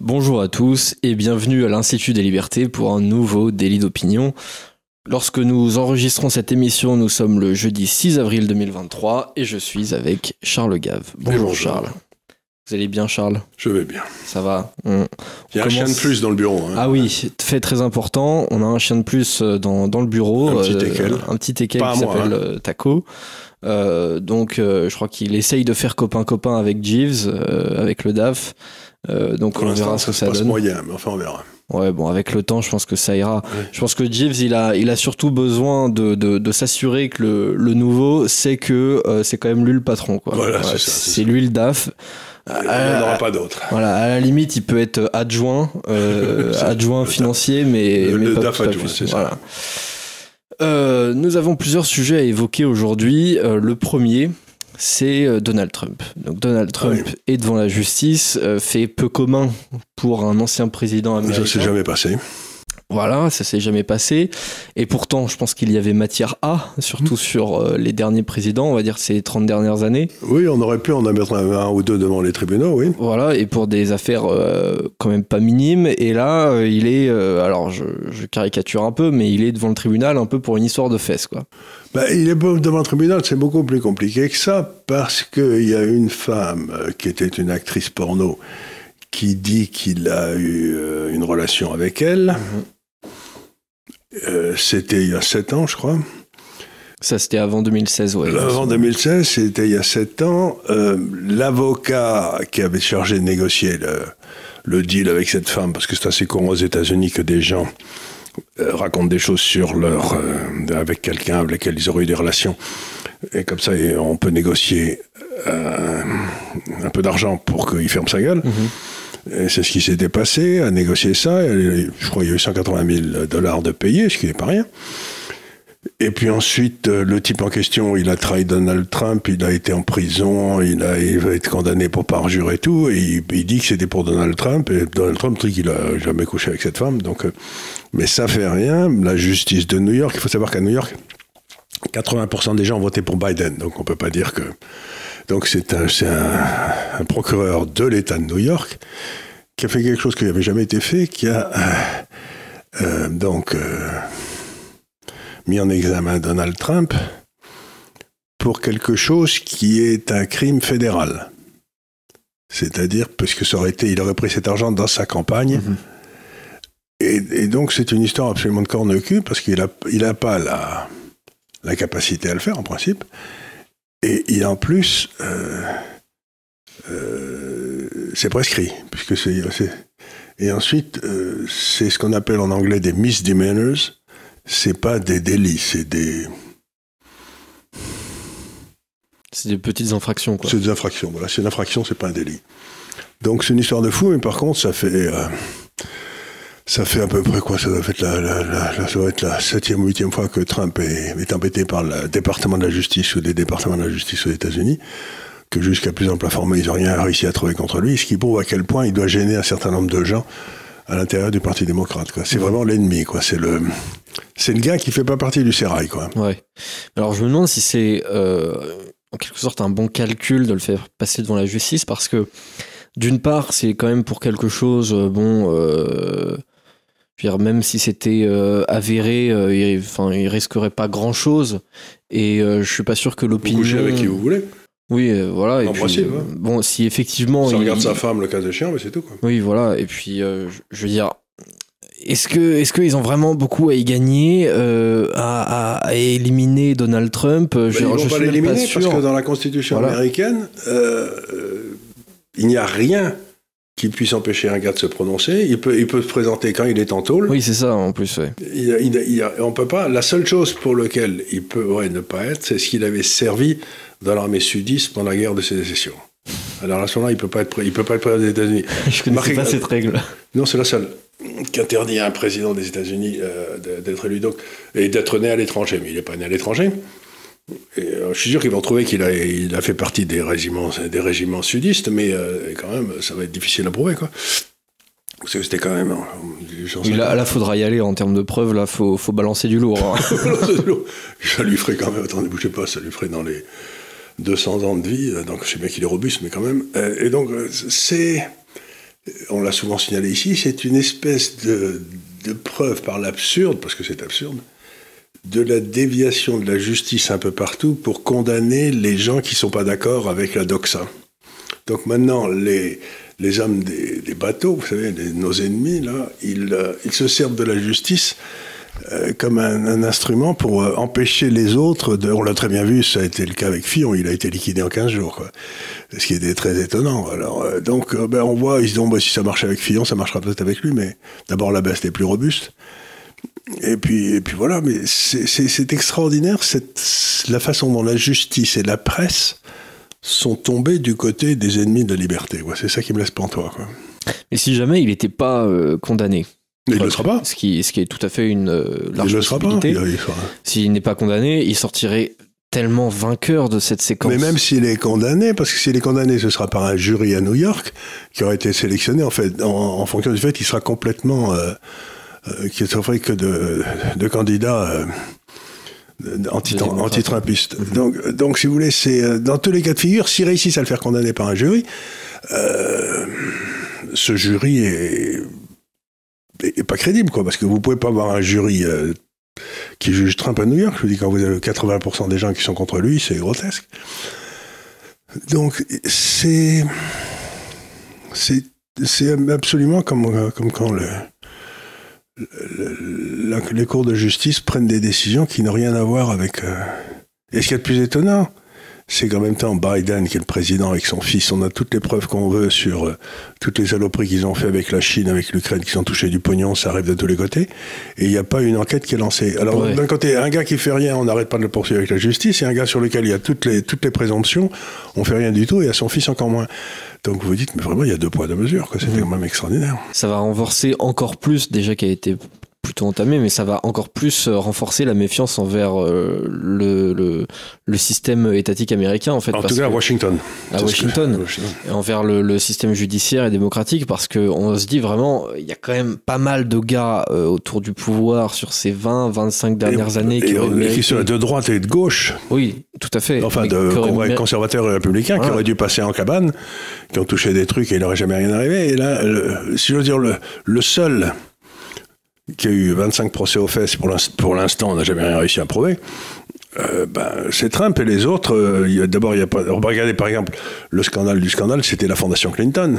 Bonjour à tous et bienvenue à l'Institut des libertés pour un nouveau délit d'opinion. Lorsque nous enregistrons cette émission, nous sommes le jeudi 6 avril 2023 et je suis avec Charles Gave. Bonjour, bonjour. Charles. Vous allez bien Charles? Je vais bien. Ça va? On- Il y a on un chien de plus dans le bureau. hein. Ah oui, fait très important. On a un chien de plus euh, dans, dans le bureau. Un petit euh, teckel. un petit teckel qui s'appelle hein. euh, Taco. Euh, donc euh, je crois qu'il essaye de faire copain-copain avec Jeeves, euh, avec le DAF. Euh, donc Pour on verra ce que ça donne. moyen, mais enfin on verra. Ouais, bon, avec le temps, je pense que ça ira. Je pense que Jeeves, il a, il a surtout besoin de, de, de s'assurer que le, le nouveau sait que euh, c'est quand même lui le patron. Quoi. Voilà, Ouais, c'est ça, lui le DAF. Il n'y en aura pas d'autres. Voilà, à la limite, il peut être adjoint, euh, adjoint financier, mais, Le- mais le pas DAF pas adjoint, c'est ça. Voilà. Euh, nous avons plusieurs sujets à évoquer aujourd'hui. Euh, le premier, c'est euh, Donald Trump. Donc Donald Trump oui. est devant la justice, euh, fait peu commun pour un ancien président américain. Ça s'est jamais passé. Voilà, ça s'est jamais passé. Et pourtant, je pense qu'il y avait matière à, surtout sur euh, les derniers présidents, on va dire ces 30 dernières années. Oui, on aurait pu en mettre un, un ou deux devant les tribunaux, oui. Voilà, et pour des affaires euh, quand même pas minimes. Et là, euh, il est, alors je, je caricature un peu, mais il est devant le tribunal un peu pour une histoire de fesses, quoi. Bah, il est devant le tribunal, c'est beaucoup plus compliqué que ça, parce qu'il y a une femme qui était une actrice porno qui dit qu'il a eu une relation avec elle. Euh, c'était il y a sept ans, je crois. Ça, c'était avant 2016, ouais. Avant 2016, c'était il y a sept ans. euh, L'avocat qui avait chargé de négocier le, le deal avec cette femme, parce que c'est assez courant aux États-Unis que des gens euh, racontent des choses sur leur euh, avec quelqu'un avec lequel ils auraient eu des relations, et comme ça on peut négocier un peu d'argent pour qu'il ferme sa gueule. Mhm. C'est ce qui s'était passé, à négocier ça. Je crois qu'il y a eu 180 000 dollars de payés, ce qui n'est pas rien. Et puis ensuite, euh, le type en question, il a trahi Donald Trump, il a été en prison, il, a, il va être condamné pour parjure et tout, et il, dit que c'était pour Donald Trump, et Donald Trump dit qu'il a jamais couché avec cette femme, donc, euh, mais ça fait rien. La justice de New York, il faut savoir qu'à New York, 80% des gens ont voté pour Biden, donc on peut pas dire que. Donc c'est un, c'est un, un procureur de l'État de New York qui a fait quelque chose qui n'avait jamais été fait, qui a euh, euh, donc euh, mis en examen Donald Trump pour quelque chose qui est un crime fédéral. C'est-à-dire, parce que ça aurait été, il aurait pris cet argent dans sa campagne. Mhm. Et, et donc, c'est une histoire absolument de corne au cul, parce qu'il n'a il a pas la, la capacité à le faire, en principe. Et en plus, euh, euh, c'est prescrit, puisque c'est. Et ensuite, euh, c'est ce qu'on appelle en anglais des misdemeanors. C'est pas des délits, c'est des, C'est des petites infractions, quoi. c'est des infractions. Voilà, c'est une infraction, c'est pas un délit. Donc c'est une histoire de fou, mais par contre, ça fait, ça fait à peu près quoi Ça doit être la, la, la- la- ça doit être la septième ou huitième fois que Trump est, est embêté par le département de la justice ou des départements de la justice aux États-Unis, que jusqu'à plus ample informé, ils n'ont rien réussi à trouver contre lui, ce qui prouve à quel point il doit gêner un certain nombre de gens à l'intérieur du Parti démocrate. Quoi. C'est vraiment l'ennemi. Quoi. C'est le, c'est le gars qui fait pas partie du sérail. Quoi. Ouais. Alors je me demande si c'est euh, en quelque sorte un bon calcul de le faire passer devant la justice parce que d'une part c'est quand même pour quelque chose euh, bon euh, je veux dire, même si c'était euh, avéré euh, il, enfin il risquerait pas grand chose et euh, je suis pas sûr que Vous l'opinion couchez avec qui vous voulez. oui euh, voilà et En puis principe, hein. bon si effectivement Ça il- regarde sa femme, le cas échéant, mais c'est tout. Quoi. oui, voilà. Et puis, je- veux dire, est-ce que, est-ce qu'ils ont vraiment beaucoup à y gagner, euh, à, à- à éliminer Donald Trump Je, ils je vont suis pas l'éliminer parce que dans la Constitution Voilà. américaine, euh, euh, il n'y a rien qui puisse empêcher un gars de se prononcer. Il peut, il peut se présenter quand il est en tôle. Oui, c'est ça en plus. ouais. Il on peut pas. La seule chose pour laquelle il pourrait ne pas être, c'est ce qu'il avait servi dans l'armée sudiste pendant la guerre de sécession. Alors à ce moment-là, il peut pas être, pré- il peut pas être président des États-Unis. Je Marqué- pas cette règle. Non, c'est la seule qui interdit à un président des États-Unis euh, d'être élu donc et d'être né à l'étranger. Mais il n'est pas né à l'étranger. Et, euh, je suis sûr qu'ils vont trouver qu'il a, il a fait partie des régiments, des régiments sudistes, mais euh, quand même, ça va être difficile à prouver, quoi. Parce que c'était quand même. euh, Oui, là, là, faudra y aller en termes de preuves. Là, faut, faut balancer du lourd. hein. ça lui ferait quand même, attendez, bougez pas, ça lui ferait dans les 200 ans de vie, donc je sais bien qu'il est robuste, mais quand même. Et donc, c'est. on l'a souvent signalé ici, c'est une espèce de, de preuve par l'absurde, parce que c'est absurde, de la déviation de la justice un peu partout pour condamner les gens qui sont pas d'accord avec la doxa. Donc maintenant, les, les hommes des, bateaux, vous savez, nos ennemis, là, ils, euh, ils se servent de la justice euh, comme un, instrument pour euh, empêcher les autres de... On l'a très bien vu, ça a été le cas avec Fillon, il a été liquidé en 15 jours. Ce qui était très étonnant. Alors, donc, ben, on voit, ils se disent, ben, si ça marche avec Fillon, ça marchera peut-être avec lui, mais d'abord, la baisse est plus robuste. Et puis, et puis voilà, mais c'est- extraordinaire cette, la façon dont la justice et la presse sont tombés du côté des ennemis de la liberté. C'est ça qui me laisse pantois. Quoi. Et si jamais il n'était pas euh, condamné Mais il ne le sera pas. ce qui, ce qui est tout à fait une euh, large ne le sera pas. possibilité. Il- S'il n'est pas condamné, il sortirait tellement vainqueur de cette séquence. Mais même s'il est condamné, parce que s'il est condamné, ce sera par un jury à New York qui aurait été sélectionné en fait en, en fonction du fait qu'il sera complètement euh, euh, qui serait que de, de candidats euh, anti- anti-trumpistes. Donc, donc, si vous voulez, c'est euh, dans tous les cas de figure, s'ils réussissent à le faire condamner par un jury, euh, ce jury est, est- est pas crédible, quoi, parce que vous pouvez pas avoir un jury euh, qui juge Trump à New York. Je vous dis, quand vous avez 80% des gens qui sont contre lui, c'est grotesque. Donc, c'est. C'est c'est absolument comme, comme quand le, les cours de justice prennent des décisions qui n'ont rien à voir avec. euh, Et ce qui est le plus étonnant, c'est qu'en même temps, Biden, qui est le président avec son fils, on a toutes les preuves qu'on veut sur euh, toutes les saloperies qu'ils ont fait avec la Chine, avec l'Ukraine, qui ont touché du pognon, ça arrive de tous les côtés. Et il n'y a pas une enquête qui est lancée. Alors, Ouais. d'un côté, un gars qui fait rien, on n'arrête pas de le poursuivre avec la justice, et un gars sur lequel il y a toutes les, toutes les présomptions, on fait rien du tout, et à son fils encore moins. Donc vous vous dites, mais vraiment, il y a deux poids, deux mesures, quoi. C'était Mhm. quand même extraordinaire. Ça va renforcer encore plus, déjà qui a été plutôt entamé, mais ça va encore plus euh, renforcer la méfiance envers euh, le, le, le système étatique américain, en fait. En parce tout cas, à Washington. à que- Washington. Et envers le, le système judiciaire et démocratique parce que on se dit vraiment il y a quand même pas mal de gars euh, autour du pouvoir sur ces 20 25 dernières années et, qui seraient de droite et de gauche, oui tout à fait enfin de conservateurs et républicains, qui auraient dû passer en cabane, qui ont touché des trucs et il n'aurait jamais rien arrivé. Et là, le- si je veux dire, le, le seul qui a eu 25 procès aux fesses, pour l'inst- pour l'instant, on n'a jamais rien réussi à prouver, euh, ben, c'est Trump et les autres. euh, D'abord, il y a pas. Regardez par exemple le scandale du scandale, c'était la fondation Clinton,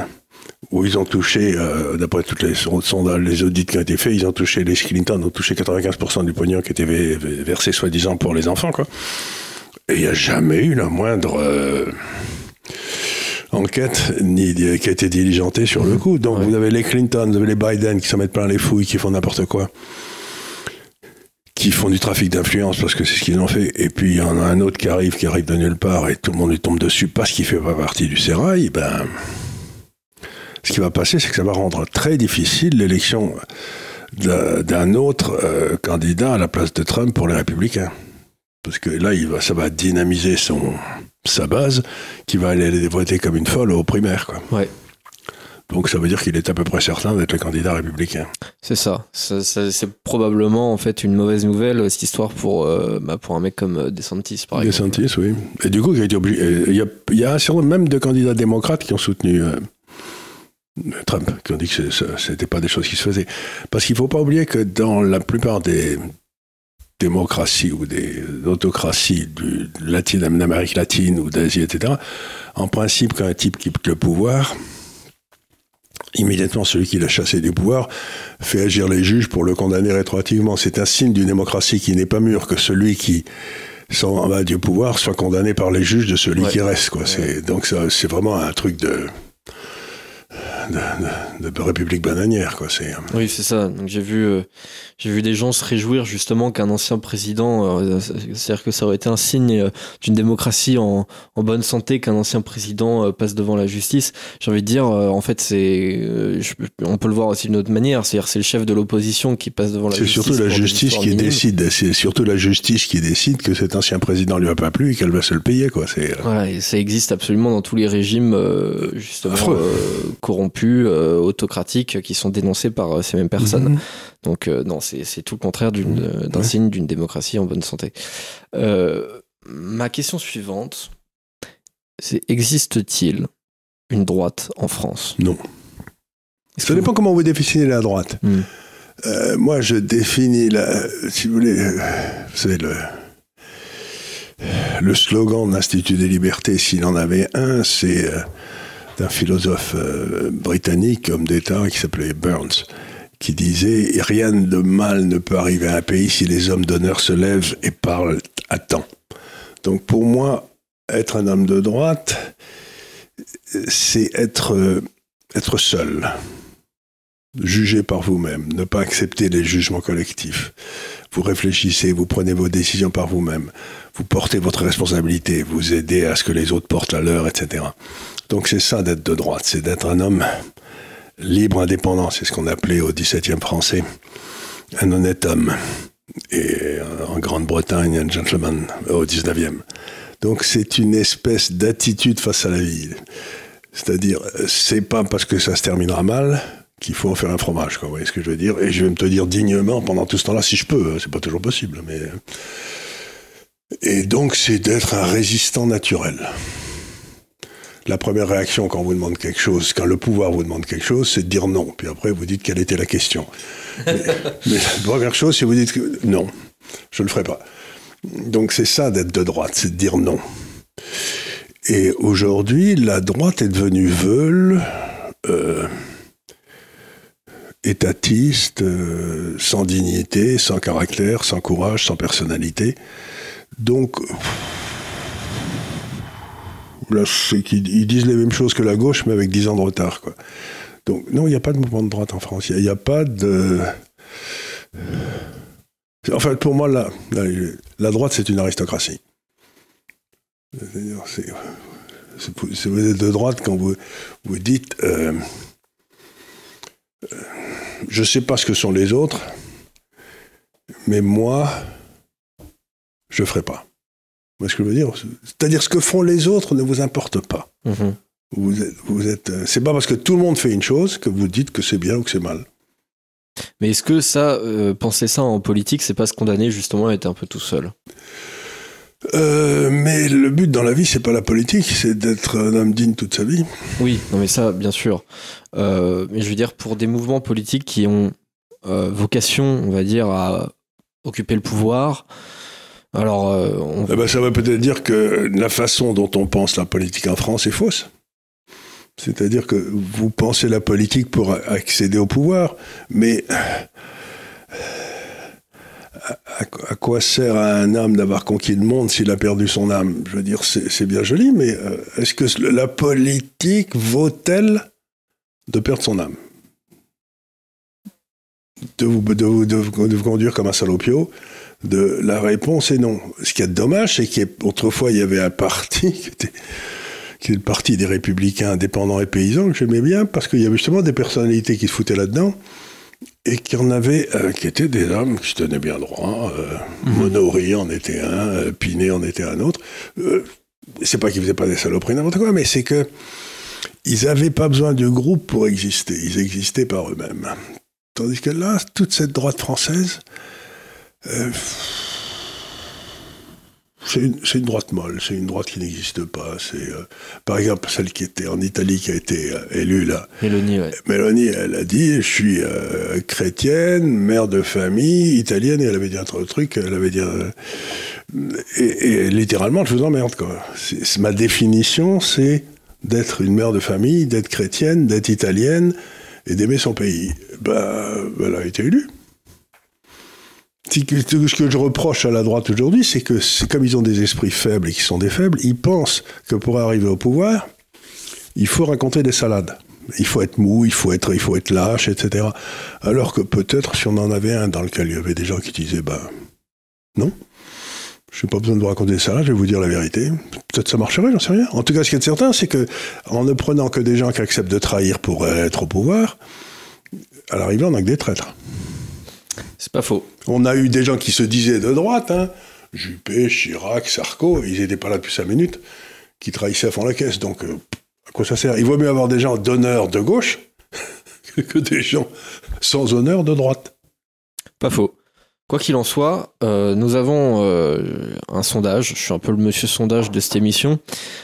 où ils ont touché, euh, d'après toutes les son- sondages, les audits qui ont été faits, ils ont touché les Clinton ont touché 95% du pognon qui était ve- ve- versé soi-disant pour les enfants, quoi. Et il n'y a jamais eu la moindre enquête ni qui a été diligentée sur le coup. Donc Ouais. vous avez les Clinton, vous avez les Biden qui s'en mettent plein les fouilles, qui font n'importe quoi qui font du trafic d'influence parce que c'est ce qu'ils ont fait. Et puis il y en a un autre qui arrive, qui arrive de nulle part et tout le monde lui tombe dessus parce qu'il fait pas partie du sérail. Ben, ce qui va passer, c'est que ça va rendre très difficile l'élection d'un d'un autre euh, candidat à la place de Trump pour les républicains. Parce que là, il va, ça va dynamiser son, sa base, qui va aller voter comme une folle aux primaires. Quoi. Ouais. Donc ça veut dire qu'il est à peu près certain d'être le candidat républicain. c'est ça, Ça- ça- c'est probablement en fait une mauvaise nouvelle cette histoire pour euh, bah, pour un mec comme euh, DeSantis par exemple DeSantis, oui. Et du coup, il a été obligé. Il y a, il y a un certain nombre même de candidats démocrates qui ont soutenu euh, Trump, qui ont dit que ce n'était pas des choses qui se faisaient. Parce qu'il ne faut pas oublier que dans la plupart des démocraties ou des autocraties du, de Latine- d'Amérique latine ou d'Asie, etc., en principe, quand un type quitte le pouvoir, immédiatement celui qui l'a chassé du pouvoir fait agir les juges pour le condamner rétroactivement. C'est un signe d'une démocratie qui n'est pas mûre que celui qui s'en va du pouvoir soit condamné par les juges de celui Ouais. qui reste. Quoi. C'est, donc ça, c'est vraiment un truc de, de, de- de république bananière. Quoi. C'est, Oui, c'est ça. Donc j'ai vu, euh, j'ai vu des gens se réjouir justement qu'un ancien président, euh, c'est-à-dire que ça aurait été un signe euh, d'une démocratie en, en bonne santé qu'un ancien président euh, passe devant la justice. J'ai envie de dire, euh, en fait, c'est, euh, on peut le voir aussi d'une autre manière. C'est-à-dire, c'est le chef de l'opposition qui passe devant la c'est justice. surtout la justice qui décide. C'est surtout la justice qui décide que cet ancien président lui a pas plu et qu'elle va se le payer. Quoi. C'est, euh, Voilà, et ça existe absolument dans tous les régimes euh, justement euh, corrompus, euh, autocratiques, qui sont dénoncés par euh, ces mêmes personnes. Mhm. Donc euh, non, c'est tout le contraire d'un Ouais. signe d'une démocratie en bonne santé. Ma question suivante, c'est existe-t-il une droite en France? Non. Ça dépend comment vous définissez la droite. Hmm. Euh, moi, je définis, la, si vous voulez, vous savez, le, le slogan de l'Institut des libertés, s'il en avait un, c'est euh, d'un philosophe euh, britannique, homme d'État, qui s'appelait Burns, qui disait Rien de mal ne peut arriver à un pays si les hommes d'honneur se lèvent et parlent à temps. Donc pour moi, être un homme de droite, c'est être, euh, être seul, jugé par vous-même, ne pas accepter les jugements collectifs. Vous réfléchissez, vous prenez vos décisions par vous-même, vous portez votre responsabilité, vous aidez à ce que les autres portent la leur, etc. Donc c'est ça d'être de droite, c'est d'être un homme libre, indépendant, c'est ce qu'on appelait au XVIIe français un honnête homme. Et euh, en Grande-Bretagne, un gentleman au XIXe. Donc c'est une espèce d'attitude face à la vie. C'est-à-dire, c'est pas parce que ça se terminera mal qu'il faut en faire un fromage. Vous voyez ce que je veux dire? Et je vais me te dire dignement pendant tout ce temps-là, si je peux. hein, C'est pas toujours possible, mais. Et donc, c'est d'être un résistant naturel. La première réaction quand on vous demande quelque chose, quand le pouvoir vous demande quelque chose, c'est de dire non. Puis après, vous dites quelle était la question. mais, mais la première chose, c'est vous dites que non, je ne le ferai pas. Donc c'est ça d'être de droite, c'est de dire non. Et aujourd'hui, la droite est devenue veule, euh, étatiste, euh, sans dignité, sans caractère, sans courage, sans personnalité. Donc, là, c'est qu'ils ils disent les mêmes choses que la gauche, mais avec 10 ans de retard. Quoi. Donc, non, il n'y a pas de mouvement de droite en France. Il n'y a, pas de. En fait, pour moi, la, droite, c'est une aristocratie. C'est- vous êtes de droite quand vous, vous dites euh, euh, Je ne sais pas ce que sont les autres, mais moi, je ne ferai pas. Vous voyez ce que je veux dire? C'est-à-dire, ce que font les autres ne vous importe pas. Mhm. Vous êtes, vous êtes, euh, c'est pas parce que tout le monde fait une chose que vous dites que c'est bien ou que c'est mal. Mais est-ce que ça, euh, penser ça en politique, c'est pas se condamner justement à être un peu tout seul? Euh, mais le but dans la vie, c'est pas la politique, c'est d'être un homme digne toute sa vie. Oui, non mais ça, bien sûr. Euh, mais je veux dire, pour des mouvements politiques qui ont vocation, on va dire, à occuper le pouvoir, alors euh. Eh ben, ça veut peut-être dire que la façon dont on pense la politique en France est fausse. C'est-à-dire que vous pensez la politique pour accéder au pouvoir, mais à, à quoi sert à un homme d'avoir conquis le monde s'il a perdu son âme? Je veux dire, c'est bien joli, mais euh, est-ce que la politique vaut-elle de perdre son âme? De vous conduire comme un salopio de, La réponse est non. Ce qui est dommage, c'est qu'autrefois, il y avait un parti qui était, qui est le parti des républicains indépendants et paysans, que j'aimais bien, parce qu'il y avait justement des personnalités qui se foutaient là-dedans, et qui en avaient, euh, qui étaient des hommes qui se tenaient bien droit. Euh, Monory en était un, euh, Pinet en était un autre. Euh, c'est pas qu'ils faisaient pas des saloperies, n'importe quoi, mais c'est que ils n'avaient pas besoin de groupe pour exister. Ils existaient par eux-mêmes. Tandis que là, toute cette droite française, euh, c'est une, droite molle, c'est une droite qui n'existe pas. C'est euh, par exemple celle qui était en Italie, qui a été euh, élue là. Mélanie, ouais. Mélanie, elle a dit, je suis euh, chrétienne, mère de famille, italienne, et elle avait dit un truc, elle avait dit... et, et littéralement, je vous emmerde, quoi. Ma définition, c'est d'être une mère de famille, d'être chrétienne, d'être italienne, et d'aimer son pays. Bah, elle a été élue. Ce que je reproche à la droite aujourd'hui, c'est que comme ils ont des esprits faibles et qu'ils sont des faibles, ils pensent que pour arriver au pouvoir, il faut raconter des salades. Il faut être mou, il faut être, il faut être lâche, etc. Alors que peut-être si on en avait un dans lequel il y avait des gens qui disaient, ben non, je n'ai pas besoin de vous raconter des salades, je vais vous dire la vérité. Peut-être ça marcherait, j'en sais rien. En tout cas, ce qui est certain, c'est que en ne prenant que des gens qui acceptent de trahir pour être au pouvoir, à l'arrivée, on n'a que des traîtres. C'est pas faux. On a eu des gens qui se disaient de droite, hein, Juppé, Chirac, Sarko, ils n'étaient pas là depuis cinq minutes, qui trahissaient à fond la caisse. Donc, euh, à quoi ça sert? Il vaut mieux avoir des gens d'honneur de gauche que des gens sans honneur de droite. Pas faux. Quoi qu'il en soit, euh, nous avons euh, un sondage. Je suis un peu le monsieur sondage de cette émission.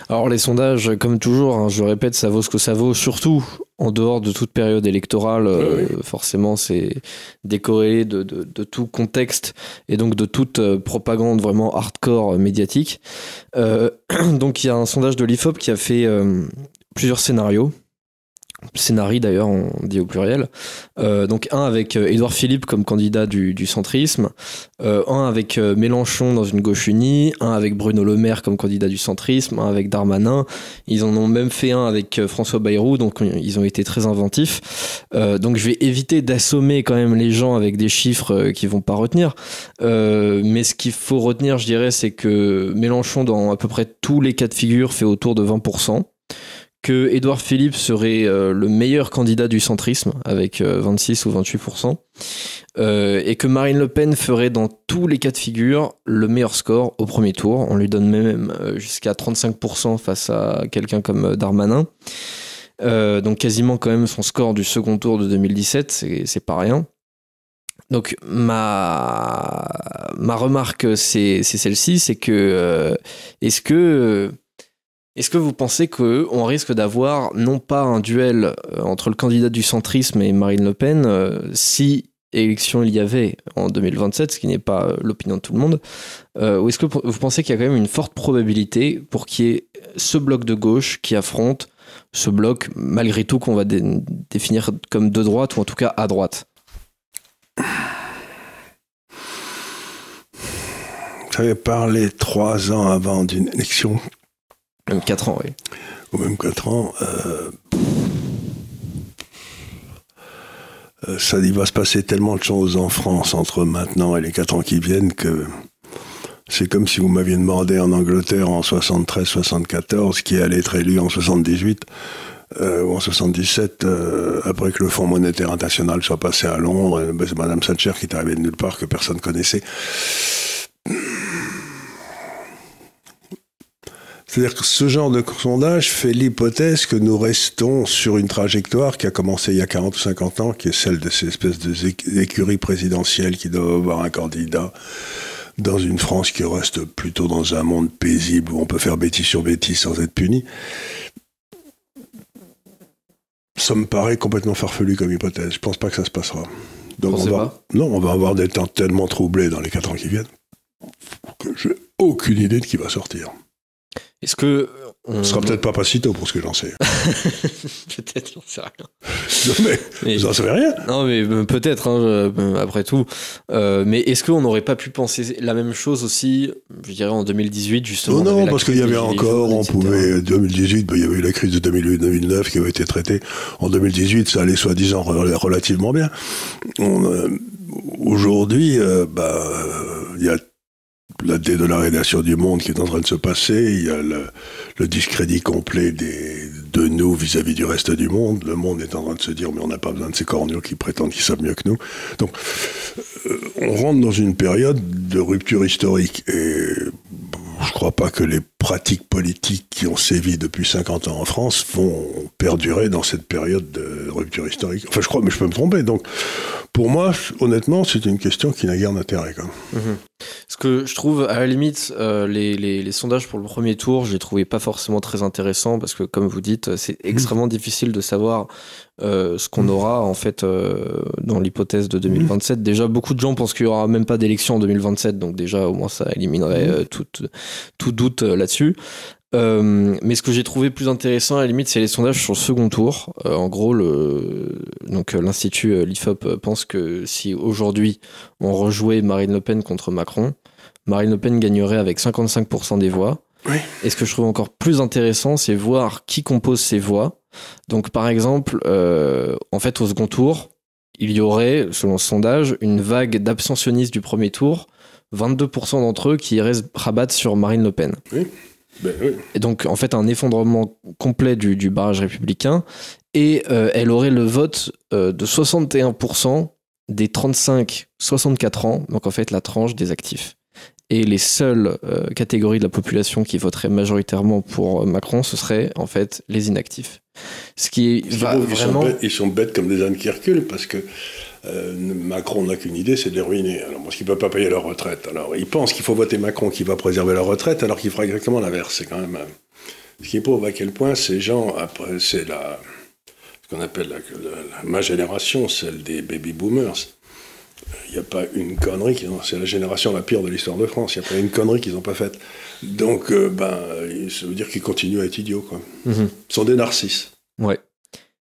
Alors les sondages, comme toujours, hein, je le répète, ça vaut ce que ça vaut, surtout en dehors de toute période électorale, euh, forcément, c'est décorrélé de, de, de, tout contexte et donc de toute euh, propagande vraiment hardcore euh, médiatique. donc, il y a un sondage de l'IFOP qui a fait plusieurs scénarios scénarii d'ailleurs, on dit au pluriel. Euh, donc un avec euh, Édouard Philippe comme candidat du, centrisme, euh, un avec Mélenchon dans une gauche unie, un avec Bruno Le Maire comme candidat du centrisme, un avec Darmanin. Ils en ont même fait un avec François Bayrou, donc ils ont été très inventifs. donc je vais éviter d'assommer quand même les gens avec des chiffres qui vont pas retenir. mais ce qu'il faut retenir, je dirais, c'est que Mélenchon dans à peu près tous les cas de figure fait autour de 20% que Édouard Philippe serait euh, le meilleur candidat du centrisme avec 26 euh, ou 28%, euh, et que Marine Le Pen ferait dans tous les cas de figure le meilleur score au premier tour. On lui donne même jusqu'à 35% face à quelqu'un comme Darmanin. donc quasiment quand même son score du second tour de 2017, c'est pas rien. Donc ma, ma remarque c'est celle-ci, c'est que est-ce que est-ce que vous pensez qu'on risque d'avoir non pas un duel euh, entre le candidat du centrisme et Marine Le Pen, euh, si élection il y avait en 2027, ce qui n'est pas euh, l'opinion de tout le monde, ou est-ce que vous pensez qu'il y a quand même une forte probabilité pour qu'il y ait ce bloc de gauche qui affronte ce bloc, malgré tout, qu'on va définir comme de droite, ou en tout cas à droite? J'avais parlé trois ans avant d'une élection même 4 ans, oui. Ou même 4 ans. Euh, euh, ça, il va se passer tellement de choses en France entre maintenant et les 4 ans qui viennent que c'est comme si vous m'aviez demandé en Angleterre en 73-74 qui allait être élu en 78 euh, ou en 77 après que le Fonds monétaire international soit passé à Londres. Ben, Madame Thatcher qui est arrivée de nulle part que personne connaissait. C'est-à-dire que ce genre de sondage fait l'hypothèse que nous restons sur une trajectoire qui a commencé il y a 40 ou 50 ans, qui est celle de ces espèces d'écuries présidentielles qui doivent avoir un candidat dans une France qui reste plutôt dans un monde paisible où on peut faire bêtise sur bêtise sans être puni. Ça me paraît complètement farfelu comme hypothèse. Je pense pas que ça se passera. Donc on va, non, on va avoir des temps tellement troublés dans les 4 ans qui viennent que j'ai aucune idée de qui va sortir. Est-ce que. On... Ce sera peut-être pas Pacito pour ce que j'en sais. peut-être, j'en sais rien. Non, mais, vous n'en savez rien Non, mais euh, peut-être, hein, euh, après tout. Euh, mais est-ce qu'on n'aurait pas pu penser la même chose aussi, je dirais, en 2018, justement Non, non, parce qu'il y avait encore, on pouvait. 2018, ben, il y avait eu la crise de 2008-2009 qui avait été traitée. En 2018, ça allait soi-disant relativement bien. Aujourd'hui, bah, il y a la dédollarisation du monde qui est en train de se passer, il y a le, discrédit complet de nous vis-à-vis du reste du monde. Le monde est en train de se dire, mais on n'a pas besoin de ces corneaux qui prétendent qu'ils savent mieux que nous. Donc, euh, on rentre dans une période de rupture historique. Et je crois pas que les pratiques politiques qui ont sévi depuis 50 ans en France vont perdurer dans cette période de rupture historique. Enfin, je crois, mais je peux me tromper. Donc, pour moi, honnêtement, c'est une question qui n'a guère d'intérêt. Mmh. Ce que je trouve, à la limite, euh, les, les, sondages pour le premier tour, je les trouvais pas forcément très intéressants parce que, comme vous dites, c'est mmh. extrêmement difficile de savoir euh, ce qu'on mmh. aura en fait euh, dans l'hypothèse de 2027. Déjà, beaucoup de gens pensent qu'il y aura même pas d'élection en 2027, donc déjà, au moins, ça éliminerait tout, tout doute là-dessus. Euh, mais ce que j'ai trouvé plus intéressant à la limite, c'est les sondages sur le second tour. Euh, en gros, le, donc euh, l'institut l'IFOP pense que si aujourd'hui on rejouait Marine Le Pen contre Macron, Marine Le Pen gagnerait avec 55% des voix. Et ce que je trouve encore plus intéressant, c'est voir qui compose ces voix. Donc, par exemple, en fait, au second tour, il y aurait, selon ce sondage, une vague d'abstentionnistes du premier tour, 22% d'entre eux qui iraient rabattre sur Marine Le Pen. Oui. Ben et donc, en fait, un effondrement complet du, barrage républicain. Et euh, elle aurait le vote euh, de 61% des 35-64 ans, donc en fait la tranche des actifs. Et les seules euh, catégories de la population qui voteraient majoritairement pour Macron, ce seraient en fait les inactifs. Ce qui va vraiment... ils sont bêtes comme des ânes qui reculent parce que euh, Macron n'a qu'une idée, c'est de les ruiner. Alors, parce qu'ils ne peuvent pas payer leur retraite. Alors, ils pensent qu'il faut voter Macron qui va préserver leur retraite, alors qu'il fera exactement l'inverse. C'est quand même. Euh, ce qui est pauvre à quel point ces gens, après, c'est la. ce qu'on appelle la, la- ma génération, celle des baby boomers. Il n'y a pas une connerie qu'ils ont. C'est la génération la pire de l'histoire de France. Il n'y a pas une connerie qu'ils n'ont pas faite. Donc, euh, ben, ça veut dire qu'ils continuent à être idiots, quoi. Mhm. Ils sont des narcisses. Ouais.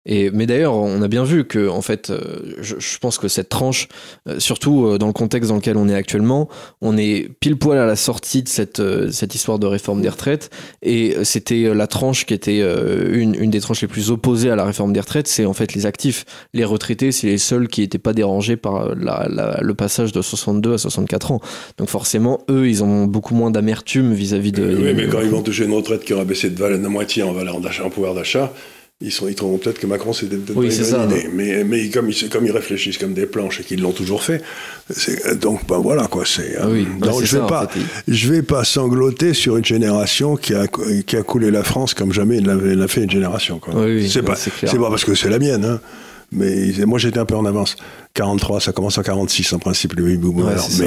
Et, mais d'ailleurs, on a bien vu que, en fait, euh, je, je pense que cette tranche, euh, surtout euh, dans le contexte dans lequel on est actuellement, on est pile poil à la sortie de cette, cette histoire de réforme des retraites. Et c'était la tranche qui était une, une des tranches les plus opposées à la réforme des retraites, c'est en fait les actifs. Les retraités, c'est les seuls qui n'étaient pas dérangés par la- la- le passage de 62 à 64 ans. Donc forcément, eux, ils ont beaucoup moins d'amertume vis-à-vis de. oui, mais quand ils vont toucher une retraite qui aura baissé de, valeur, de moitié en valeur d'achat, en pouvoir d'achat, ils, sont, ils trouveront peut-être que Macron c'était peut-être Oui, c'est ça, idée. Mais, mais comme, ils, comme ils réfléchissent comme des planches et qu'ils l'ont toujours fait, c'est- donc ben voilà quoi. C'est, Ah oui, bah, donc, c'est je vais ça, en pas, fait. je vais pas sangloter sur une génération qui a, qui a coulé la France comme jamais l'a fait une génération. Quoi. C'est ouais, pas, c'est c'est pas parce que c'est la mienne. Hein. Mais moi j'étais un peu en avance. 43, ça commence en 46 en principe le baby. Ouais, ça.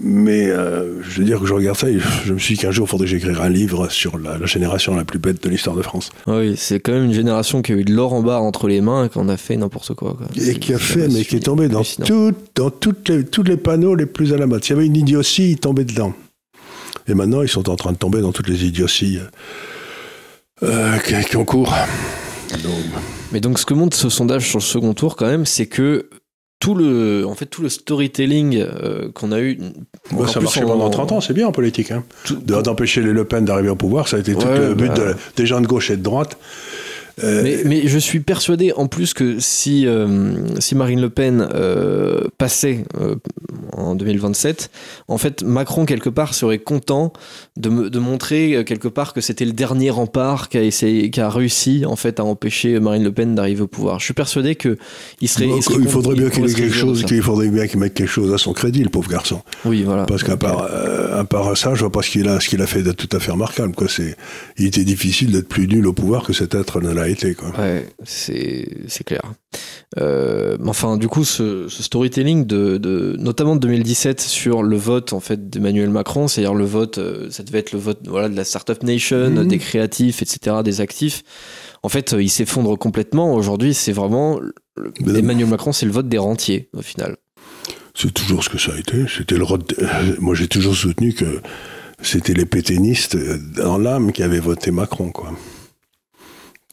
mais euh, je veux dire que je regarde ça et je me suis dit qu'un jour il faudrait que j'écrive un livre sur la, la génération la plus bête de l'histoire de France. Oui, c'est quand même une génération qui a eu de l'or en barre entre les mains et qu'on a fait n'importe quoi. quoi. Et qui a fait, mais qui est tombé dans, hallucinant. tout, dans toutes les, tous les panneaux les plus à la mode. S'il y avait une idiotie, il tombait dedans. Et maintenant, ils sont en train de tomber dans toutes les idioties euh, qui, qui ont cours. Mais donc, ce que montre ce sondage sur le second tour, quand même, c'est que tout le, en fait, tout le storytelling euh, qu'on a eu. ça a marché en- pendant 30 ans, c'est bien en politique. Hein. D'empêcher les Le Pen d'arriver au pouvoir, ça a été tout le but bah. de- des gens de gauche et de droite. Euh, Mais, mais je suis persuadé en plus que si, euh, si Marine Le Pen euh, passait en 2027, en fait Macron quelque part serait content de, de montrer quelque part que c'était le dernier rempart qui a, essayé, qui a réussi en fait à empêcher Marine Le Pen d'arriver au pouvoir. Je suis persuadé que il serait. il faudrait bien qu'il quelque chose, faudrait bien mette quelque chose à son crédit, le pauvre garçon. Oui, voilà. Parce qu'à part, à part ça, je vois pas ce qu'il a, ce qu'il a fait de tout à fait remarquable. Quoi. Il était difficile d'être plus nul au pouvoir que cet être ne été. Quoi. Ouais, c'est clair. Euh, enfin, du coup, ce, ce storytelling de, de notamment de 2017 sur le vote en fait d'Emmanuel Macron, c'est-à-dire le vote, euh, ça devait être le vote voilà de la startup nation, Mhm. des créatifs, etc., des actifs. En fait, euh, il s'effondre complètement. Aujourd'hui, c'est vraiment le- Emmanuel Macron, c'est le vote des rentiers au final. C'est toujours ce que ça a été. C'était le Moi, j'ai toujours soutenu que c'était les pétainistes dans l'âme qui avaient voté Macron, quoi.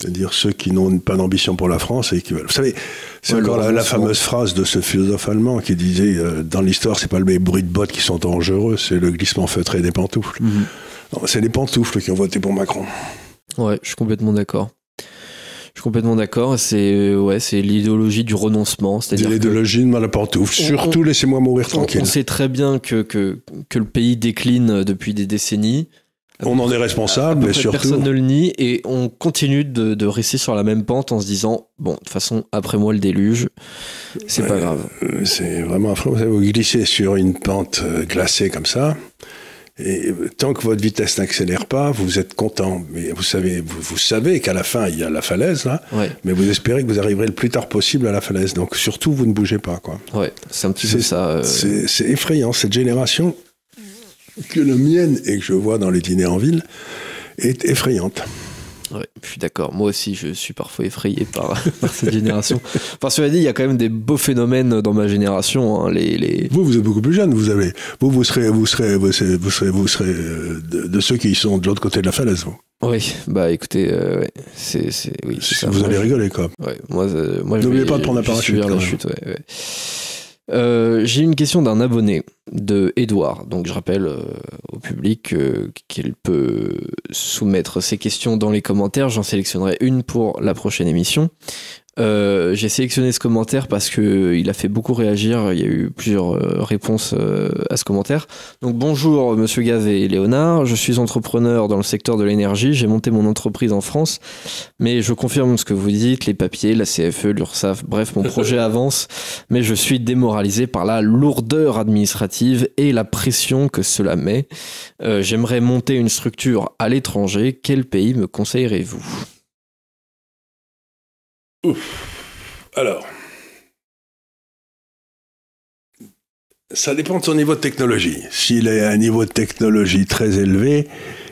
C'est-à-dire ceux qui n'ont pas d'ambition pour la France et qui veulent. Vous savez, c'est Ouais, encore la, la fameuse phrase de ce philosophe allemand qui disait euh, dans l'histoire, c'est pas les bruits de bottes qui sont dangereux, c'est le glissement feutré des pantoufles. Non, c'est les pantoufles qui ont voté pour Macron. Ouais, je suis complètement d'accord. Je suis complètement d'accord. C'est euh, ouais, c'est l'idéologie du renoncement, C'est l'idéologie de à pantoufle. On- Surtout, laissez-moi mourir On, tranquille. on sait très bien que, que, que le pays décline depuis des décennies. On en est responsable, mais surtout. Personne ne le nie et on continue de, de rester sur la même pente en se disant bon, de toute façon, après moi le déluge, c'est pas grave. Euh, C'est vraiment affreux. Vous glissez sur une pente euh, glacée comme ça, et euh, tant que votre vitesse n'accélère pas, vous êtes content. Mais vous savez, vous, vous savez qu'à la fin, il y a la falaise, là, Ouais, mais vous espérez que vous arriverez le plus tard possible à la falaise. Donc surtout, vous ne bougez pas. quoi. ouais, c'est un petit peu ça. euh, c'est effrayant. Cette génération, que la mienne et que je vois dans les dîners en ville, est effrayante. ouais, je suis d'accord. Moi aussi, je suis parfois effrayé par, par cette génération. Enfin, cela dit, il y a quand même des beaux phénomènes dans ma génération. hein, les, les... Vous, vous êtes beaucoup plus jeune. Vous avez, vous, vous serez, vous serez, vous serez, vous serez, vous serez, euh, de, de ceux qui sont de l'autre côté de la falaise. Vous, Oui, bah écoutez, euh, ouais, c'est, c'est, oui, c'est ça. vous Moi, allez rigoler, quoi. Ouais, moi, euh, moi je N'oubliez vais- pas de prendre un parachute, chute, ouais, ouais. Euh, J'ai une question d'un abonné de Edouard. Donc je rappelle euh, au public euh, qu'il peut soumettre ses questions dans les commentaires. J'en sélectionnerai une pour la prochaine émission. Euh, J'ai sélectionné ce commentaire parce que il a fait beaucoup réagir. Il y a eu plusieurs euh, réponses euh, à ce commentaire. Donc bonjour Monsieur Gavet et Léonard. Je suis entrepreneur dans le secteur de l'énergie. J'ai monté mon entreprise en France, mais je confirme ce que vous dites. Les papiers, la CFE, l'URSSAF. Bref, mon projet avance, mais je suis démoralisé par la lourdeur administrative et la pression que cela met. Euh, J'aimerais monter une structure à l'étranger. Quel pays me conseillerez-vous? Alors, Ça dépend de son niveau de technologie. S'il est à un niveau de technologie très élevé,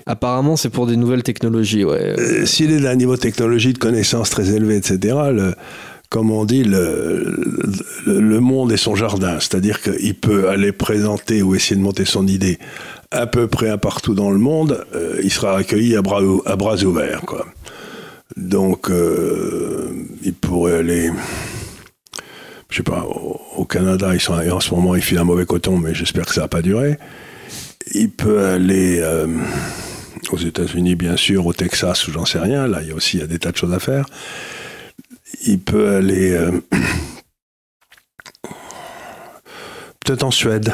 Apparemment, c'est pour des nouvelles technologies, ouais. euh, s'il est à un niveau de technologie, de connaissances très élevé, etc., le- comme on dit, le, le- le monde est son jardin. C'est-à-dire qu'il peut aller présenter ou essayer de monter son idée à peu près à partout dans le monde. euh, il sera accueilli à bras, à bras ouverts. Quoi. Donc, euh, il pourrait aller. Je sais pas, au, Canada, ils en ce moment, ils filent un mauvais coton, mais j'espère que ça va pas durer. Il peut aller euh, aux États-Unis, bien sûr, au Texas, ou j'en sais rien. Là, il y a aussi il y a des tas de choses à faire. Il peut aller euh, peut-être en Suède.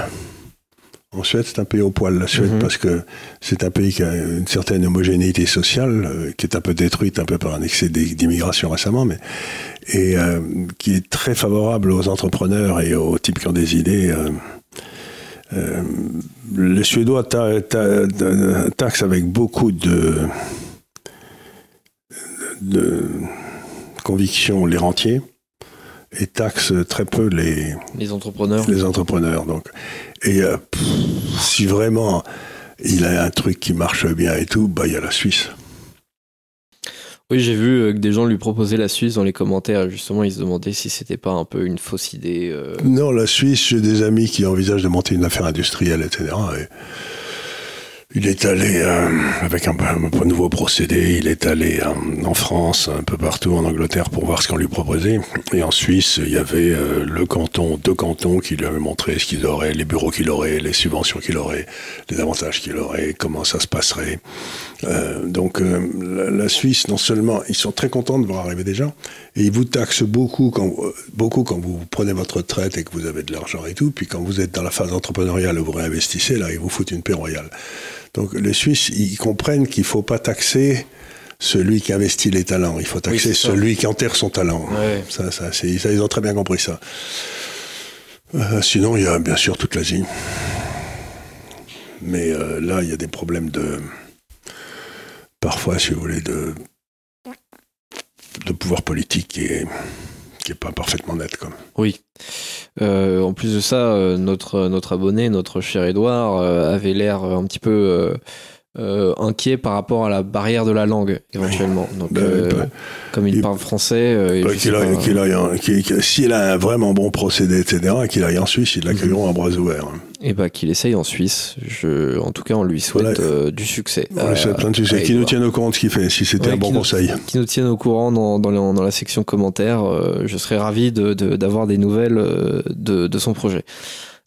En Suède, c'est un pays au poil, la Suède, Mhm. parce que c'est un pays qui a une certaine homogénéité sociale, euh, qui est un peu détruite, un peu par un excès d'i- d'immigration récemment, mais et euh, qui est très favorable aux entrepreneurs et aux types qui ont des idées. euh, les Suédois ta- ta- ta- taxent avec beaucoup de, de conviction les rentiers et taxent très peu les, Les entrepreneurs. les entrepreneurs. Donc. Et euh, pff, si vraiment il a un truc qui marche bien et tout, bah, il y a la Suisse. Oui, j'ai vu euh, que des gens lui proposaient la Suisse dans les commentaires. Justement, ils se demandaient si c'était pas un peu une fausse idée. euh. Non, la Suisse, j'ai des amis qui envisagent de monter une affaire industrielle, etc. Et il est allé euh, avec un, un nouveau procédé, il est allé euh, en France, un peu partout en Angleterre pour voir ce qu'on lui proposait. Et en Suisse, il y avait euh, le canton, deux cantons qui lui avaient montré ce qu'ils auraient, les bureaux qu'il aurait, les subventions qu'il aurait, les avantages qu'il aurait, comment ça se passerait. Euh, donc euh, la, la Suisse, non seulement ils sont très contents de voir arriver des gens, et ils vous taxent beaucoup quand, euh, beaucoup quand vous prenez votre retraite et que vous avez de l'argent et tout, puis quand vous êtes dans la phase entrepreneuriale où vous réinvestissez, là, ils vous foutent une paix royale. Donc les Suisses, ils comprennent qu'il ne faut pas taxer celui qui investit les talents, il faut taxer celui qui enterre son talent. Ouais. Ça, ça, ça, ils ont très bien compris ça. Sinon, il y a bien sûr toute l'Asie. Mais là, il y a des problèmes de. Parfois, si vous voulez, de. de pouvoir politique qui est, qui pas parfaitement net. Comme. Oui. Euh, en plus de ça, euh, notre, notre abonné, notre cher Edouard, euh, avait l'air un petit peu euh, inquiet par rapport à la barrière de la langue, éventuellement. Donc, Ben, euh, peut- comme il, il- parle français, euh, qu'il aille- qu'il aille qu'il- S'il a un vraiment bon procédé, etc., qu'il aille en Suisse, ils l'accueilleront à bras ouverts. hein. et bah, qu'il essaye en Suisse. Je, en tout cas, on lui souhaite Voilà. euh, du succès. On lui souhaite plein de succès. Qui nous tienne au courant de ce qu'il fait, si c'était Ouais, un bon nous- conseil. qui nous tiennent au courant dans, dans, la, dans la section commentaires. Je serais ravi de- de- d'avoir des nouvelles de, de son projet.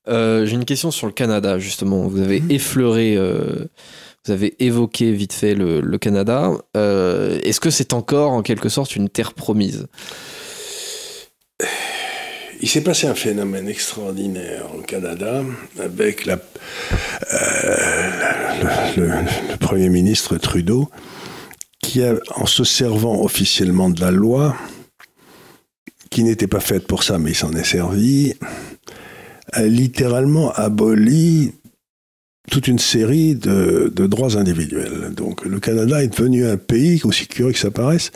J'ai une question sur le Canada, justement. Vous avez Mhm. effleuré, vous avez évoqué vite fait le, Canada. Euh, Est-ce que c'est encore en quelque sorte une terre promise? Il s'est passé un phénomène extraordinaire au Canada avec euh, le, Premier ministre Trudeau qui, en se servant officiellement de la loi, qui n'était pas faite pour ça, mais il s'en est servi, a littéralement aboli toute une série de, de droits individuels. Donc le Canada est devenu un pays, aussi curieux que ça paraisse,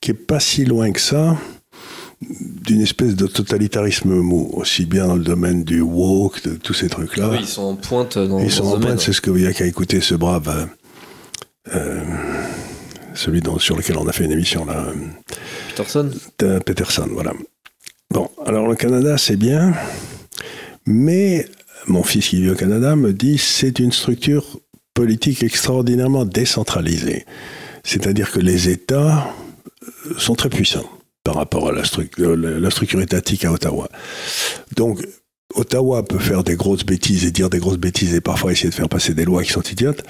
qui est pas si loin que ça d'une espèce de totalitarisme mou, aussi bien dans le domaine du woke, de tous ces trucs-là. Oui, ils sont en pointe dans Ils dans sont en domaine. pointe, c'est ce que vous avez qu'à écouter ce brave, euh, euh, celui dont- sur lequel on a fait une émission là, Peterson euh, Peterson, voilà. Bon, alors le Canada, c'est bien, mais mon fils qui vit au Canada me dit c'est une structure politique extraordinairement décentralisée. C'est-à-dire que les États euh, sont très puissants par rapport à euh, la- structure étatique à Ottawa. Donc, Ottawa peut faire des grosses bêtises et dire des grosses bêtises et parfois essayer de faire passer des lois qui sont idiotes.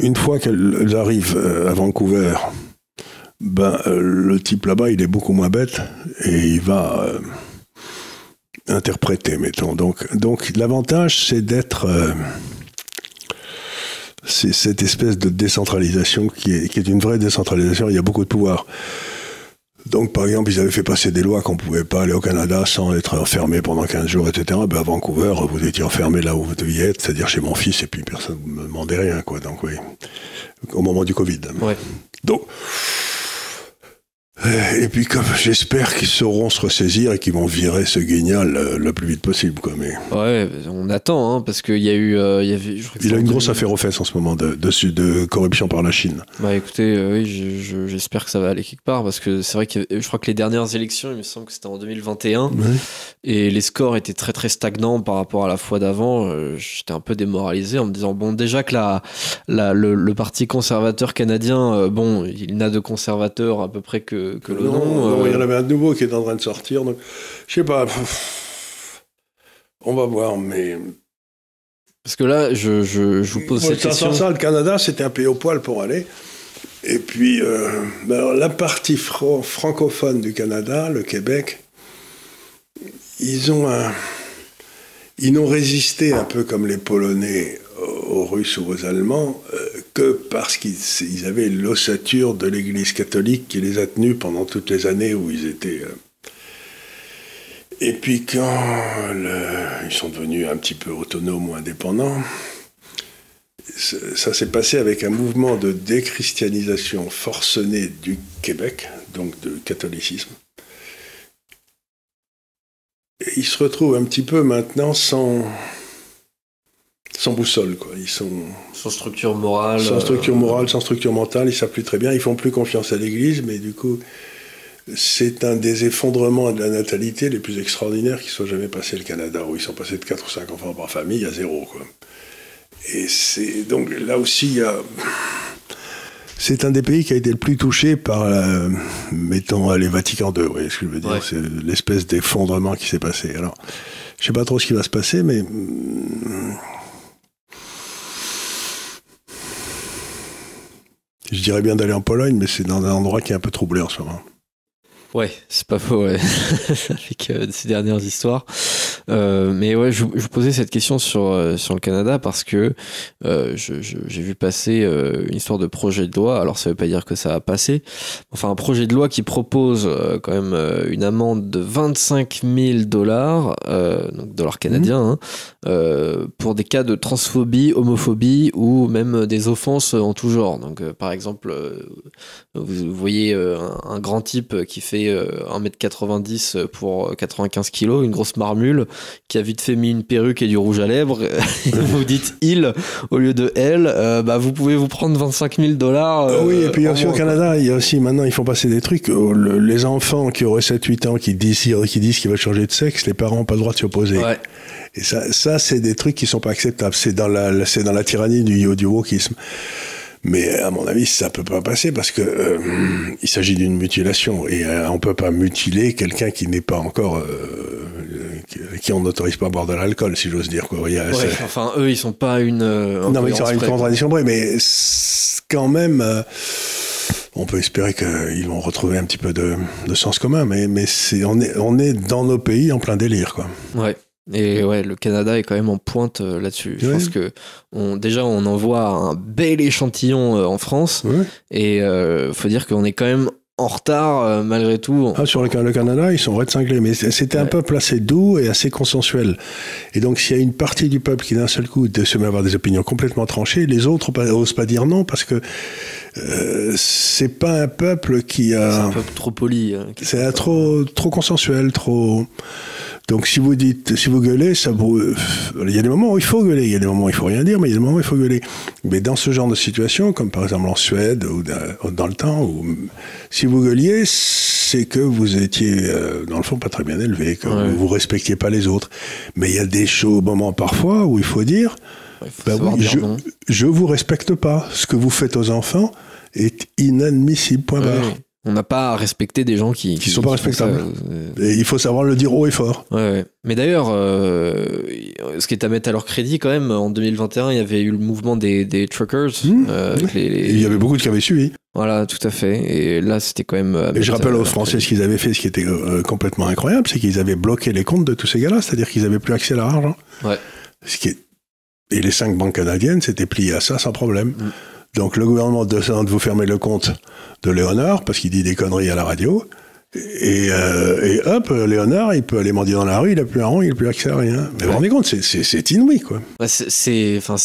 Une fois qu'elles arrivent euh, à Vancouver, ben, le type là-bas, il est beaucoup moins bête et il va interpréter, mettons. Donc, donc l'avantage, c'est d'être. euh, c'est cette espèce de décentralisation qui est, qui est une vraie décentralisation. Il y a beaucoup de pouvoir. Donc, par exemple, ils avaient fait passer des lois qu'on ne pouvait pas aller au Canada sans être enfermé pendant 15 jours, etc. Ben, à Vancouver, vous étiez enfermé là où vous deviez être, c'est-à-dire chez mon fils, et puis personne ne me demandait rien, quoi. Donc, oui. Au moment du Covid. Ouais. Donc, Et puis comme j'espère qu'ils sauront se ressaisir et qu'ils vont virer ce guignol euh, le, plus vite possible. Quoi. Mais... Ouais, on attend, hein, parce qu'il y a eu... Euh, il, y avait, il a une grosse affaire aux fesses en ce moment de, de, de corruption par la Chine. Bah écoutez, euh, oui, j'espère que ça va aller quelque part, parce que c'est vrai que je crois que les dernières élections, il me semble que c'était en 2021, et les scores étaient très très stagnants par rapport à la fois d'avant. J'étais un peu démoralisé en me disant, bon, déjà que la, la le, le, Parti conservateur canadien, bon, il n'a de conservateurs à peu près que que, le nom. Il y en avait un nouveau qui est en train de sortir. Donc, je sais pas. On va voir, mais. Parce que là, je, je, je vous pose cette question. ça, le Canada, c'était un pays au poil pour aller. Et puis, euh, ben, la partie francophone du Canada, le Québec, ils ont un. Ils n'ont résisté un peu comme les Polonais aux Russes ou aux Allemands euh, que parce qu'ils avaient l'ossature de l'Église catholique qui les a tenus pendant toutes les années où ils étaient. Euh. Et puis quand ils sont devenus un petit peu autonomes ou indépendants, ça s'est passé avec un mouvement de déchristianisation forcenée du Québec, donc de catholicisme. Ils se retrouvent un petit peu maintenant sans, sans boussole, quoi. Ils sont sans structure morale, sans structure euh, morale, sans structure mentale. Ils savent plus très bien. Ils font plus confiance à l'Église, mais du coup, c'est un des effondrements de la natalité les plus extraordinaires qui soit jamais passé le Canada, où ils sont passés de 4 ou 5 enfants par famille à zéro, quoi. Et c'est donc là aussi, il y a c'est un des pays qui a été le plus touché par, mettons, les Vatican II, vous voyez ce que je veux dire? C'est l'espèce d'effondrement qui s'est passé. Alors, je sais pas trop ce qui va se passer, mais Je dirais bien d'aller en Pologne, mais c'est dans un endroit qui est un peu troublé en ce moment. Ouais, c'est pas faux, ouais. avec euh, ces dernières histoires. Euh, mais ouais, je, vous posais cette question sur, euh, sur le Canada parce que j'ai vu passer une histoire de projet de loi. Alors, ça veut pas dire que ça a passé. Enfin, un projet de loi qui propose quand même une amende de 25 000 dollars, donc dollars canadiens, mmh. hein, pour des cas de transphobie, homophobie ou même des offenses en tout genre. Donc, par exemple, vous voyez un, un, grand type qui fait 1m90 pour 95 kg, une grosse marmule, qui a vite fait mis une perruque et du rouge à lèvres, vous dites il au lieu de elle, euh, bah vous pouvez vous prendre 25 000 dollars. Euh, oui, et puis aussi au Canada, il y a aussi maintenant, ils font passer des trucs. Euh, les enfants qui auraient 7-8 ans qui disent, qui disent qu'ils veulent changer de sexe, les parents n'ont pas le droit de s'y opposer. Et ça, ça c'est des trucs qui sont pas acceptables. C'est dans la, c'est dans la tyrannie du, du wokisme. Mais à mon avis, ça peut pas passer parce que euh, il s'agit d'une mutilation et euh, on peut pas mutiler quelqu'un qui n'est pas encore euh, qui, on n'autorise pas à boire de l'alcool, si j'ose dire. Quoi. enfin, eux, ils sont pas une. non, mais ils sont une contradiction près, mais quand même. on peut espérer qu'ils vont retrouver un petit peu de, de sens commun, mais, mais c'est, on, est, on est dans nos pays en plein délire. Quoi. Ouais. Et ouais, le Canada est quand même en pointe euh, là-dessus. Je pense que on, déjà on envoie un bel échantillon euh, en France et euh, faut dire qu'on est quand même en retard malgré tout. Ah, sur le, Canada, ils sont red cinglés, mais c'était un peuple assez doux et assez consensuel. Et donc, s'il y a une partie du peuple qui d'un seul coup se met à avoir des opinions complètement tranchées, les autres n'osent pas dire non parce que euh, c'est pas un peuple qui a. C'est un peuple trop poli. Hein, c'est trop, trop consensuel, trop. Donc si vous dites, si vous gueulez, ça vous... il y a des moments où il faut gueuler, il y a des moments où il faut rien dire, mais il y a des moments où il faut gueuler. Mais dans ce genre de situation, comme par exemple en Suède ou dans le temps, où, si vous gueuliez, c'est que vous étiez euh, dans le fond pas très bien élevé, que vous, vous respectiez pas les autres. Mais il y a des chauds moments parfois où il faut dire, bah je, je vous respecte pas. Ce que vous faites aux enfants est inadmissible. Point barre. On n'a pas à respecter des gens qui. Qui, sont pas respectables. et il faut savoir le dire haut et fort. Ouais, Mais d'ailleurs, euh, ce qui est à mettre à leur crédit quand même, en 2021, il y avait eu le mouvement des, des truckers. Mmh. Euh, il y avait beaucoup de qui avaient suivi. Voilà, tout à fait. Et là, c'était quand même. Et je rappelle aux Français ce qu'ils avaient fait, ce qui était euh, complètement incroyable, c'est qu'ils avaient bloqué les comptes de tous ces gars-là, c'est-à-dire qu'ils n'avaient plus accès à leur argent. Ouais. Ce qui est... Et les cinq banques canadiennes s'étaient pliées à ça sans problème. Mmh. Donc le gouvernement demande de vous fermer le compte de Léonard parce qu'il dit des conneries à la radio. Et, euh, et, hop, Léonard, il peut aller mendier dans la rue, il a plus un rond, il n'a plus accès à rien. Mais vous vous rendez compte, c'est inouï, quoi. c'est enfin,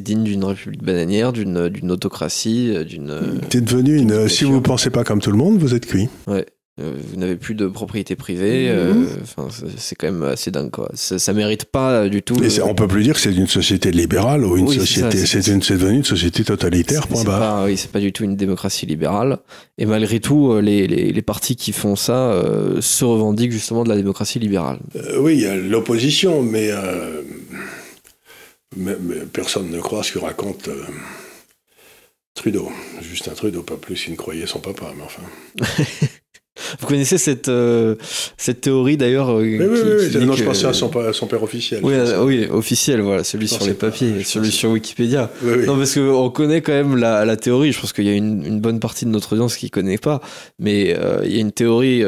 digne d'une république bananière, d'une autocratie, d'une. C'est devenu une. Si vous ne pensez pas comme tout le monde, vous êtes cuit. Ouais. Euh, vous n'avez plus de propriété privée. Euh, mhm. c'est quand même assez dingue. Quoi. Ça, ça mérite pas du tout. Mais on peut plus dire que c'est une société libérale ou une société. C'est devenu une société totalitaire. C'est pas, oui, c'est pas du tout une démocratie libérale. Et malgré tout, euh, les, les, les partis qui font ça se revendiquent justement de la démocratie libérale. oui, il y a l'opposition, mais, mais, personne ne croit ce que raconte. Trudeau, Justin Trudeau, pas plus qu'il ne croyait son papa, mais enfin. Vous connaissez cette, euh, cette théorie d'ailleurs euh, Oui, oui, oui. Non, je pensais à son, son, père officiel. Oui, euh, oui, officiel, voilà, celui sur les papiers, celui sur Wikipédia. Non, parce qu'on connaît quand même la, la théorie, je pense qu'il y a une, une, bonne partie de notre audience qui ne connaît pas, mais il y a une théorie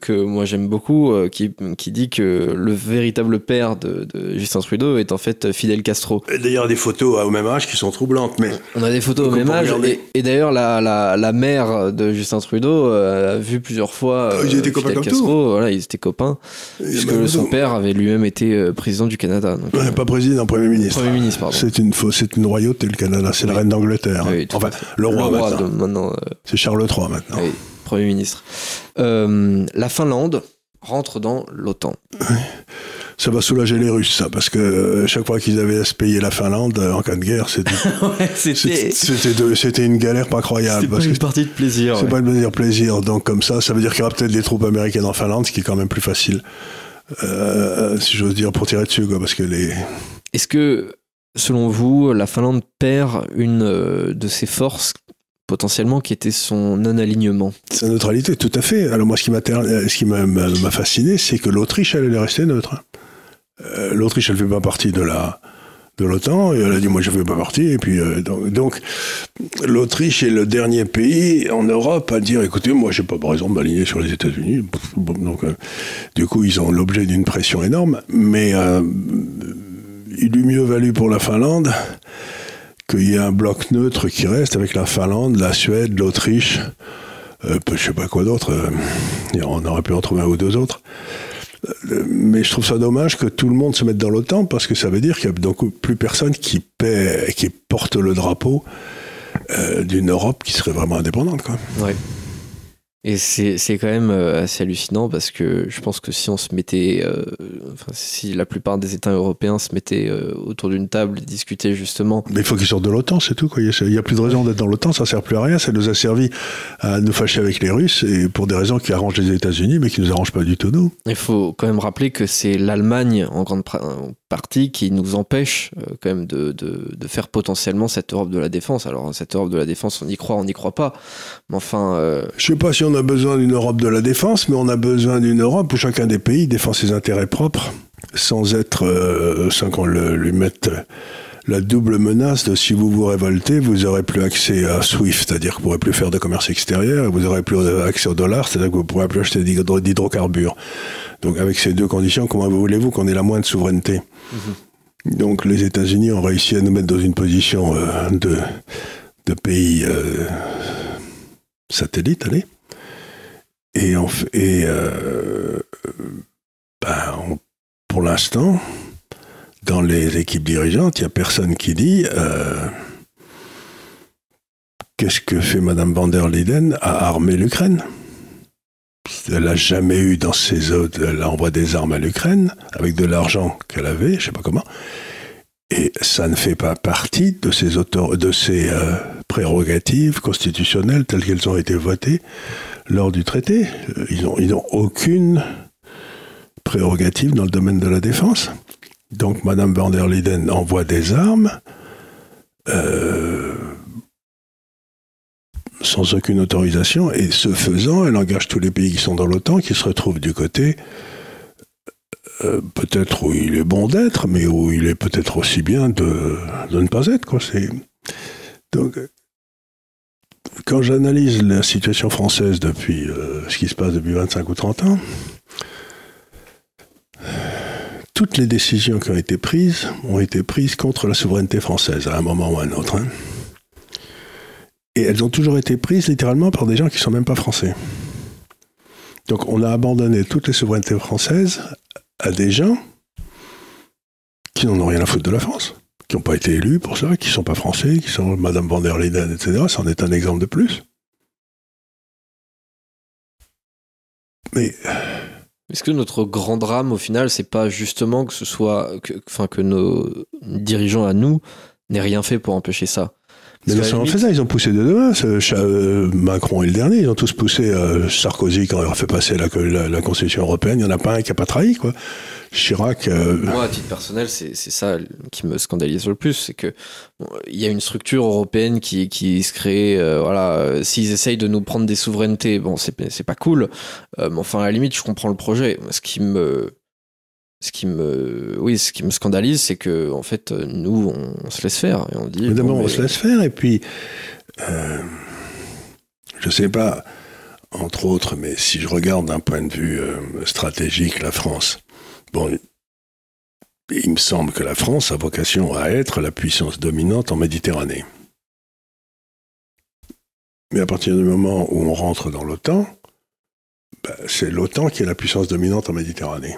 que moi j'aime beaucoup qui, qui dit que le véritable père de, de, Justin Trudeau est en fait Fidel Castro. D'ailleurs, des photos au même âge qui sont troublantes. Mais On a des photos au même âge, et, et d'ailleurs, la, la, la, mère de Justin Trudeau a vu plusieurs fois. Euh, ils étaient copains comme Castro, tout. Voilà, ils étaient copains. Son père avait lui-même été euh, président du Canada. Donc, ouais, pas président, premier ministre. Premier ministre, pardon. C'est une, c'est une royauté, le Canada. C'est la reine d'Angleterre. Oui, enfin, le roi, le roi maintenant. maintenant euh... C'est Charles III maintenant. Oui, premier ministre. Euh, la Finlande rentre dans l'OTAN ça va soulager les Russes, ça, parce que euh, chaque fois qu'ils avaient à se payer la Finlande euh, en cas de guerre, c'était c'était une galère pas croyable. C'est pas une partie de plaisir. C'est pas une plaisir, plaisir. Donc comme ça, ça veut dire qu'il y aura peut-être des troupes américaines en Finlande, ce qui est quand même plus facile, euh, si j'ose dire, pour tirer dessus, quoi, parce que les. Est-ce que, selon vous, la Finlande perd une de ses forces potentiellement qui était son non-alignement? Sa neutralité, tout à fait. Alors moi, ce qui m'a fasciné, c'est que l'Autriche, allait rester neutre. Euh, L'Autriche, elle fait pas partie de l'OTAN, et elle a dit moi je fais pas partie, et puis euh, donc, l'Autriche est le dernier pays en Europe à dire écoutez moi j'ai pas raison de m'aligner sur les États-Unis, donc euh, du coup ils ont l'objet d'une pression énorme, mais il eût mieux valu pour la Finlande qu'il y ait un bloc neutre qui reste avec la Finlande, la Suède, l'Autriche, je sais pas quoi d'autre, on aurait pu en trouver un ou deux autres mais je trouve ça dommage que tout le monde se mette dans l'OTAN parce que ça veut dire qu'il n'y a donc plus personne qui, paie, qui porte le drapeau euh, d'une Europe qui serait vraiment indépendante. Quoi. Et c'est quand même euh, assez hallucinant parce que je pense que si on se mettait, euh, enfin, si la plupart des États européens se mettaient euh, autour d'une table et discutaient justement. Mais il faut qu'ils sortent de l'OTAN, c'est tout. Quoi. Il n'y a plus de raison d'être dans l'OTAN, ça ne sert plus à rien. Ça nous a servi à nous fâcher avec les Russes et pour des raisons qui arrangent les États-Unis mais qui ne nous arrangent pas du tout nous. Il faut quand même rappeler que c'est l'Allemagne en grande partie qui nous empêche quand même de, de, faire potentiellement cette Europe de la défense. Alors cette Europe de la défense, on y croit, on n'y croit pas. Mais enfin. Je sais pas si on a besoin d'une Europe de la défense, mais on a besoin d'une Europe où chacun des pays défend ses intérêts propres, sans être, euh, sans qu'on lui mette la double menace de si vous vous révoltez, vous aurez plus accès à SWIFT, c'est-à-dire que vous pourrez plus faire de commerce extérieur, vous aurez plus accès au dollar, c'est-à-dire que vous pourrez plus acheter d'hydrocarbures. Donc avec ces deux conditions, comment voulez-vous qu'on ait la moindre souveraineté? Donc les États-Unis ont réussi à nous mettre dans une position euh, de, pays euh, satellite, allez, et, on, et euh, ben, pour l'instant, dans les équipes dirigeantes, il n'y a personne qui dit qu'est-ce que fait Madame van der Leyen à armer l'Ukraine. Elle n'a jamais eu dans ses elle envoie des armes à l'Ukraine avec de l'argent qu'elle avait, je ne sais pas comment. Et ça ne fait pas partie de ses, de ses euh, prérogatives constitutionnelles telles qu'elles ont été votées lors du traité. Ils n'ont ils aucune prérogative dans le domaine de la défense. Donc Madame van der Leyen envoie des armes euh, sans aucune autorisation et ce faisant, elle engage tous les pays qui sont dans l'OTAN qui se retrouvent du côté euh, peut-être où il est bon d'être, mais où il est peut-être aussi bien de, ne pas être. Donc quand j'analyse la situation française depuis euh, ce qui se passe depuis 25 ou 30 ans, toutes les décisions qui ont été prises ont été prises contre la souveraineté française à un moment ou à un autre. Hein. Et elles ont toujours été prises littéralement par des gens qui ne sont même pas français. Donc on a abandonné toutes les souverainetés françaises à des gens qui n'en ont rien à foutre de la France, qui n'ont pas été élus pour ça, qui ne sont pas français, qui sont Madame van der Leyen, etc. C'en est un exemple de plus. Mais est-ce que notre grand drame, au final, c'est pas justement que ce soit, enfin, que nos dirigeants à nous n'aient rien fait pour empêcher ça? Mais ils ont fait ça, ils ont poussé de demain. Euh, Macron est le dernier, ils ont tous poussé euh, Sarkozy quand il a fait passer la, la, Constitution européenne. Il n'y en a pas un qui n'a pas trahi, quoi. Chirac. Euh, Moi, à titre personnel, c'est ça qui me scandalise le plus, c'est que il y a une structure européenne qui, qui se crée. voilà, s'ils essayent de nous prendre des souverainetés, bon, c'est pas cool. mais enfin, à la limite, je comprends le projet. Ce qui me ce qui me oui ce qui me scandalise c'est que en fait nous on, se laisse faire et on dit d'abord on se laisse faire et puis euh, je sais pas entre autres mais si je regarde d'un point de vue euh, stratégique la France bon il me semble que la France a vocation à être la puissance dominante en Méditerranée. Mais à partir du moment où on rentre dans l'OTAN bah, c'est l'OTAN qui est la puissance dominante en Méditerranée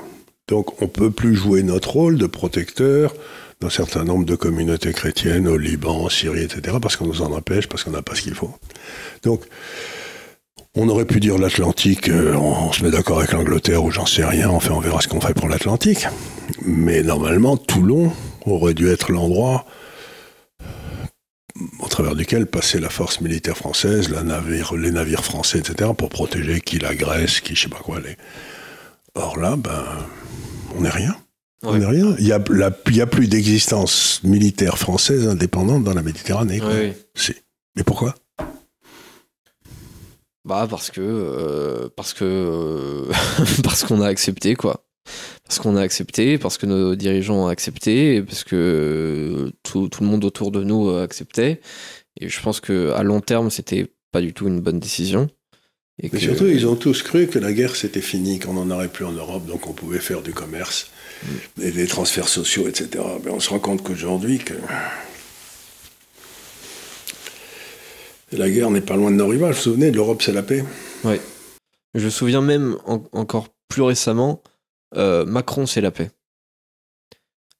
donc on ne peut plus jouer notre rôle de protecteur d'un certain nombre de communautés chrétiennes au Liban, en Syrie, etc., parce qu'on nous en empêche, parce qu'on n'a pas ce qu'il faut. Donc, on aurait pu dire l'Atlantique, euh, on, se met d'accord avec l'Angleterre ou j'en sais rien, enfin on verra ce qu'on fait pour l'Atlantique. Mais normalement, Toulon aurait dû être l'endroit au travers duquel passait la force militaire française, les navires français, etc., pour protéger qui la Grèce, qui je sais pas quoi. Les... Or là, ben, on n'est rien. On n'est rien. Il n'y a, a, plus d'existence militaire française indépendante dans la Méditerranée. Mais pourquoi? Bah parce que euh, parce que euh, parce qu'on a accepté quoi. Parce qu'on a accepté, parce que nos dirigeants ont accepté, parce que tout, tout, le monde autour de nous acceptait. Et je pense que à long terme, c'était pas du tout une bonne décision. Mais surtout, ils ont tous cru que la guerre c'était fini, qu'on n'en aurait plus en Europe, donc on pouvait faire du commerce mm. et des transferts sociaux, etc. Mais on se rend compte qu'aujourd'hui, que la guerre n'est pas loin de nos rivages. Vous vous souvenez, l'Europe c'est la paix. Oui. Je me souviens même encore plus récemment, euh, Macron c'est la paix.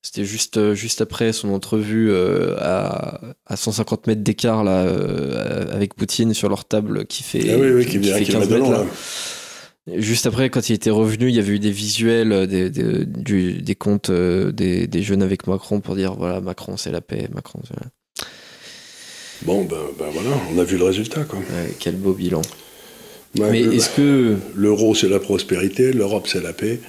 C'était juste, euh, juste après son entrevue euh, à, à 150 mètres d'écart là, euh, avec Poutine sur leur table qui fait, ah oui, oui, qui, fait 15 mètres. Là. Juste après, quand il était revenu, il y avait eu des visuels, des, des, du, des comptes des, des, jeunes avec Macron pour dire voilà, Macron c'est la paix, Macron c'est la... Bon, ben, ben, voilà, on a vu le résultat. Quoi. quel beau bilan. Mais est-ce que. L'euro c'est la prospérité, l'Europe c'est la paix.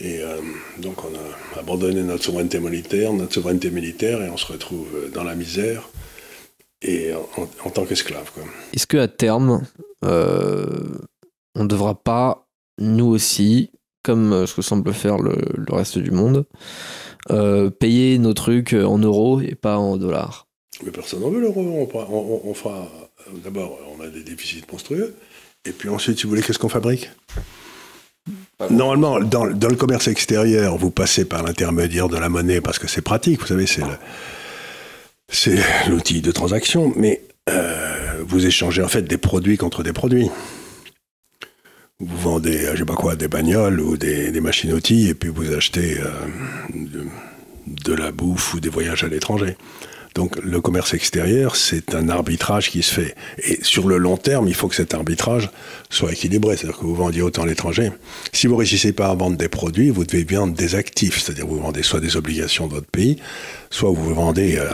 Et euh, donc on a abandonné notre souveraineté militaire, notre souveraineté militaire, et on se retrouve dans la misère et en, tant qu'esclave. Est-ce qu'à terme, euh, on ne devra pas, nous aussi, comme ce que semble faire le, reste du monde, euh, payer nos trucs en euros et pas en dollars? Mais personne n'en veut l'euro. On, on, fera. D'abord, on a des déficits monstrueux. Et puis ensuite, si vous voulez, qu'est-ce qu'on fabrique? Normalement, dans, le commerce extérieur, vous passez par l'intermédiaire de la monnaie parce que c'est pratique, vous savez, c'est l'outil de transaction, mais euh, vous échangez en fait des produits contre des produits. Vous vendez, je sais pas quoi, des bagnoles ou des, machines-outils, et puis vous achetez euh, de, la bouffe ou des voyages à l'étranger. Donc le commerce extérieur, c'est un arbitrage qui se fait. Et sur le long terme, il faut que cet arbitrage soit équilibré. C'est-à-dire que vous vendiez autant à l'étranger. Si vous ne réussissez pas à vendre des produits, vous devez vendre des actifs. C'est-à-dire vous vendez soit des obligations de votre pays, soit vous vendez euh,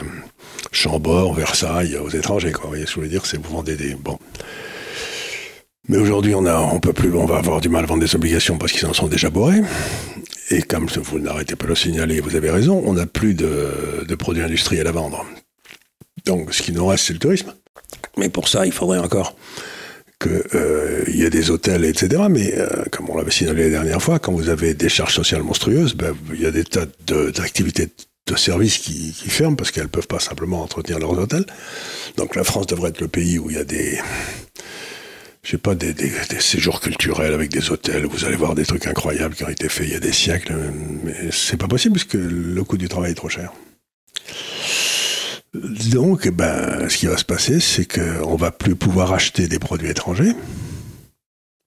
Chambord, Versailles aux étrangers. Vous voyez ce que je veux dire? C'est vous vendez des... Bon. Mais aujourd'hui, on on peut plus, on va avoir du mal à vendre des obligations parce qu'ils en sont déjà bourrés. Et comme vous n'arrêtez pas de le signaler, vous avez raison, on n'a plus de, produits industriels à vendre. Donc ce qui nous reste, c'est le tourisme. Mais pour ça, il faudrait encore qu'il euh, y ait des hôtels, etc. Mais euh, comme on l'avait signalé la dernière fois, quand vous avez des charges sociales monstrueuses, ben, il y a des tas d'activités de, services qui, qui, ferment parce qu'elles ne peuvent pas simplement entretenir leurs hôtels. Donc la France devrait être le pays où il y a des je sais pas, des, séjours culturels avec des hôtels. Vous allez voir des trucs incroyables qui ont été faits il y a des siècles. Mais c'est pas possible parce que le coût du travail est trop cher. Donc, ben, ce qui va se passer, c'est qu'on va plus pouvoir acheter des produits étrangers.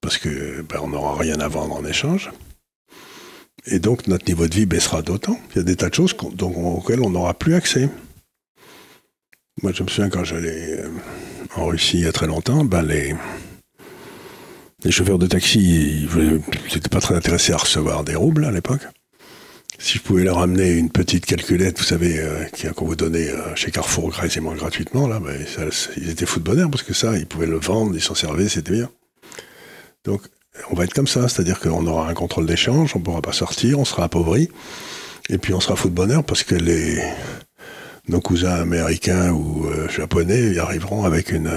parce que ben, on n'aura rien à vendre en échange. Et donc notre niveau de vie baissera d'autant. Il y a des tas de choses auxquelles on n'aura plus accès. Moi, je me souviens quand j'allais euh, en Russie il y a très longtemps, ben les, les chauffeurs de taxi, ils n'étaient pas très intéressés à recevoir des roubles à l'époque. Si je pouvais leur amener une petite calculette, vous savez, euh, qu'on vous donnait euh, chez Carrefour quasiment gratuitement, là, ben, ils étaient fous de bonheur parce que ça, ils pouvaient le vendre, ils s'en servaient, c'était bien. Donc, on va être comme ça, c'est-à-dire qu'on aura un contrôle d'échange, on ne pourra pas sortir, on sera appauvri, et puis on sera fou de bonheur parce que les, nos cousins américains ou euh, japonais y arriveront avec une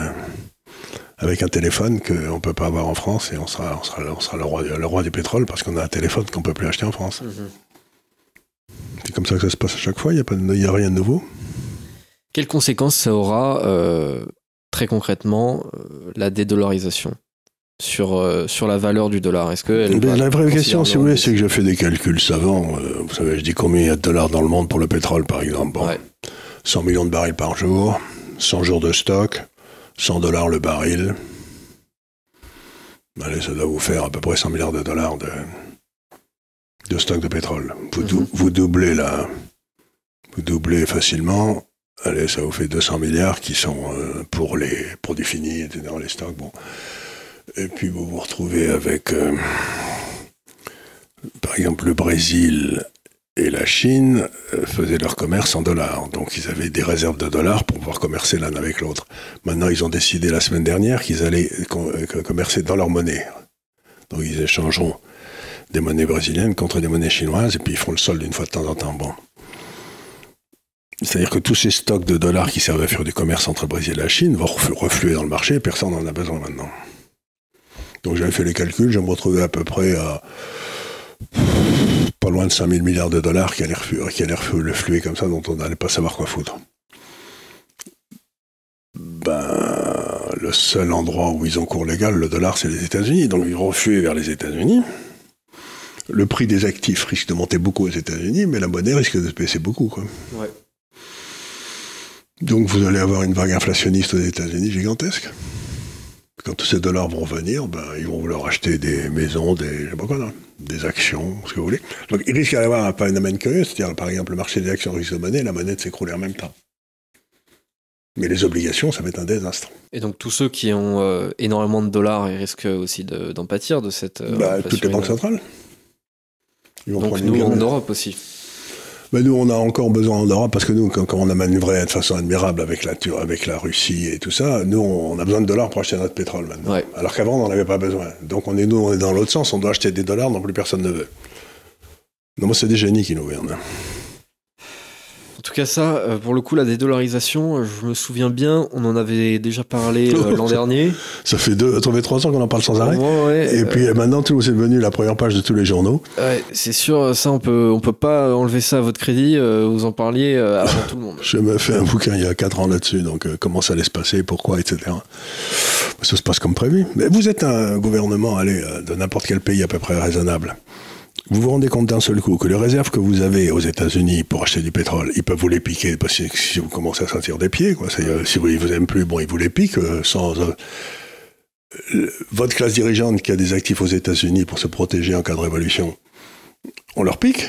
avec un téléphone qu'on ne peut pas avoir en France et on sera, on sera, on sera le, roi, le, roi, du pétrole parce qu'on a un téléphone qu'on ne peut plus acheter en France. Mhm. C'est comme ça que ça se passe à chaque fois, il n'y a, a, rien de nouveau. Quelles conséquences ça aura euh, très concrètement euh, la dédollarisation sur, euh, sur la valeur du dollar? Est-ce que ben, La vraie question, si vous voulez, c'est que je fais des calculs savants. vous savez, je dis combien il y a de dollars dans le monde pour le pétrole, par exemple. 100 millions de barils par jour, 100 jours de stock, 100 dollars le baril. Allez, ça doit vous faire à peu près 100 milliards de dollars de, de stock de pétrole. Vous, mhm. vous doublez là, vous doublez facilement. Allez, ça vous fait 200 milliards qui sont euh, pour les produits finis, dans les stocks. Bon. Et puis vous vous retrouvez avec, euh, par exemple, le Brésil et la Chine euh, faisaient leur commerce en dollars. Donc ils avaient des réserves de dollars pour pouvoir commercer l'un avec l'autre. Maintenant, ils ont décidé la semaine dernière qu'ils allaient commercer dans leur monnaie. Donc ils échangeront des monnaies brésiliennes contre des monnaies chinoises, et puis ils font le solde une fois de temps en temps. Bon. C'est-à-dire que tous ces stocks de dollars qui servent à faire du commerce entre le Brésil et la Chine vont refluer dans le marché et personne n'en a besoin maintenant. Donc j'avais fait les calculs, je me retrouvais à peu près à pas loin de 5000 milliards de dollars qui allaient, qui refluer comme ça, dont on n'allait pas savoir quoi foutre. Ben, le seul endroit où ils ont cours légal, le dollar, c'est les États-Unis. Donc ils refluent vers les États-Unis le prix des actifs risque de monter beaucoup aux États-Unis, mais la monnaie risque de se baisser beaucoup. Donc vous allez avoir une vague inflationniste aux États-Unis gigantesque. Quand tous ces dollars vont venir, ben, ils vont vouloir acheter des maisons, des, des actions, ce que vous voulez. Donc il risque d'y avoir un phénomène curieux, c'est-à-dire par exemple le marché des actions risque de monnaie, la monnaie de s'écrouler en même temps. Mais les obligations, ça va être un désastre. Et donc tous ceux qui ont euh, énormément de dollars, ils risquent aussi d'en pâtir de cette... Euh, bah, toutes les banques centrales. Donc nous en Europe aussi. Mais nous, on a encore besoin en Europe parce que nous, quand, on a manœuvré de façon admirable avec la, avec la Russie et tout ça, nous, on a besoin de dollars pour acheter notre pétrole maintenant. Alors qu'avant, on n'en avait pas besoin. Donc on est, nous, on est dans l'autre sens. On doit acheter des dollars dont plus personne ne veut. Non, moi, c'est des génies qui nous gouvernent. En tout cas, ça, euh, pour le coup, la dédollarisation, je me souviens bien, on en avait déjà parlé euh, l'an dernier. Ça fait deux, ça fait trois ans qu'on en parle sans arrêt. et puis euh, maintenant, tout c'est devenu la première page de tous les journaux. c'est sûr, ça, on peut, on peut pas enlever ça à votre crédit. vous en parliez avant tout le monde. Je me fait un bouquin il y a quatre ans là-dessus, donc comment ça allait se passer, pourquoi, etc. Ça se passe comme prévu. Mais vous êtes un gouvernement, allez, de n'importe quel pays à peu près raisonnable. Vous vous rendez compte d'un seul coup que les réserves que vous avez aux États-Unis pour acheter du pétrole, ils peuvent vous les piquer parce que si vous commencez à sentir des pieds, quoi, si vous, ne vous aiment plus, bon, ils vous les piquent euh, sans. Euh, votre classe dirigeante qui a des actifs aux États-Unis pour se protéger en cas de révolution, on leur pique.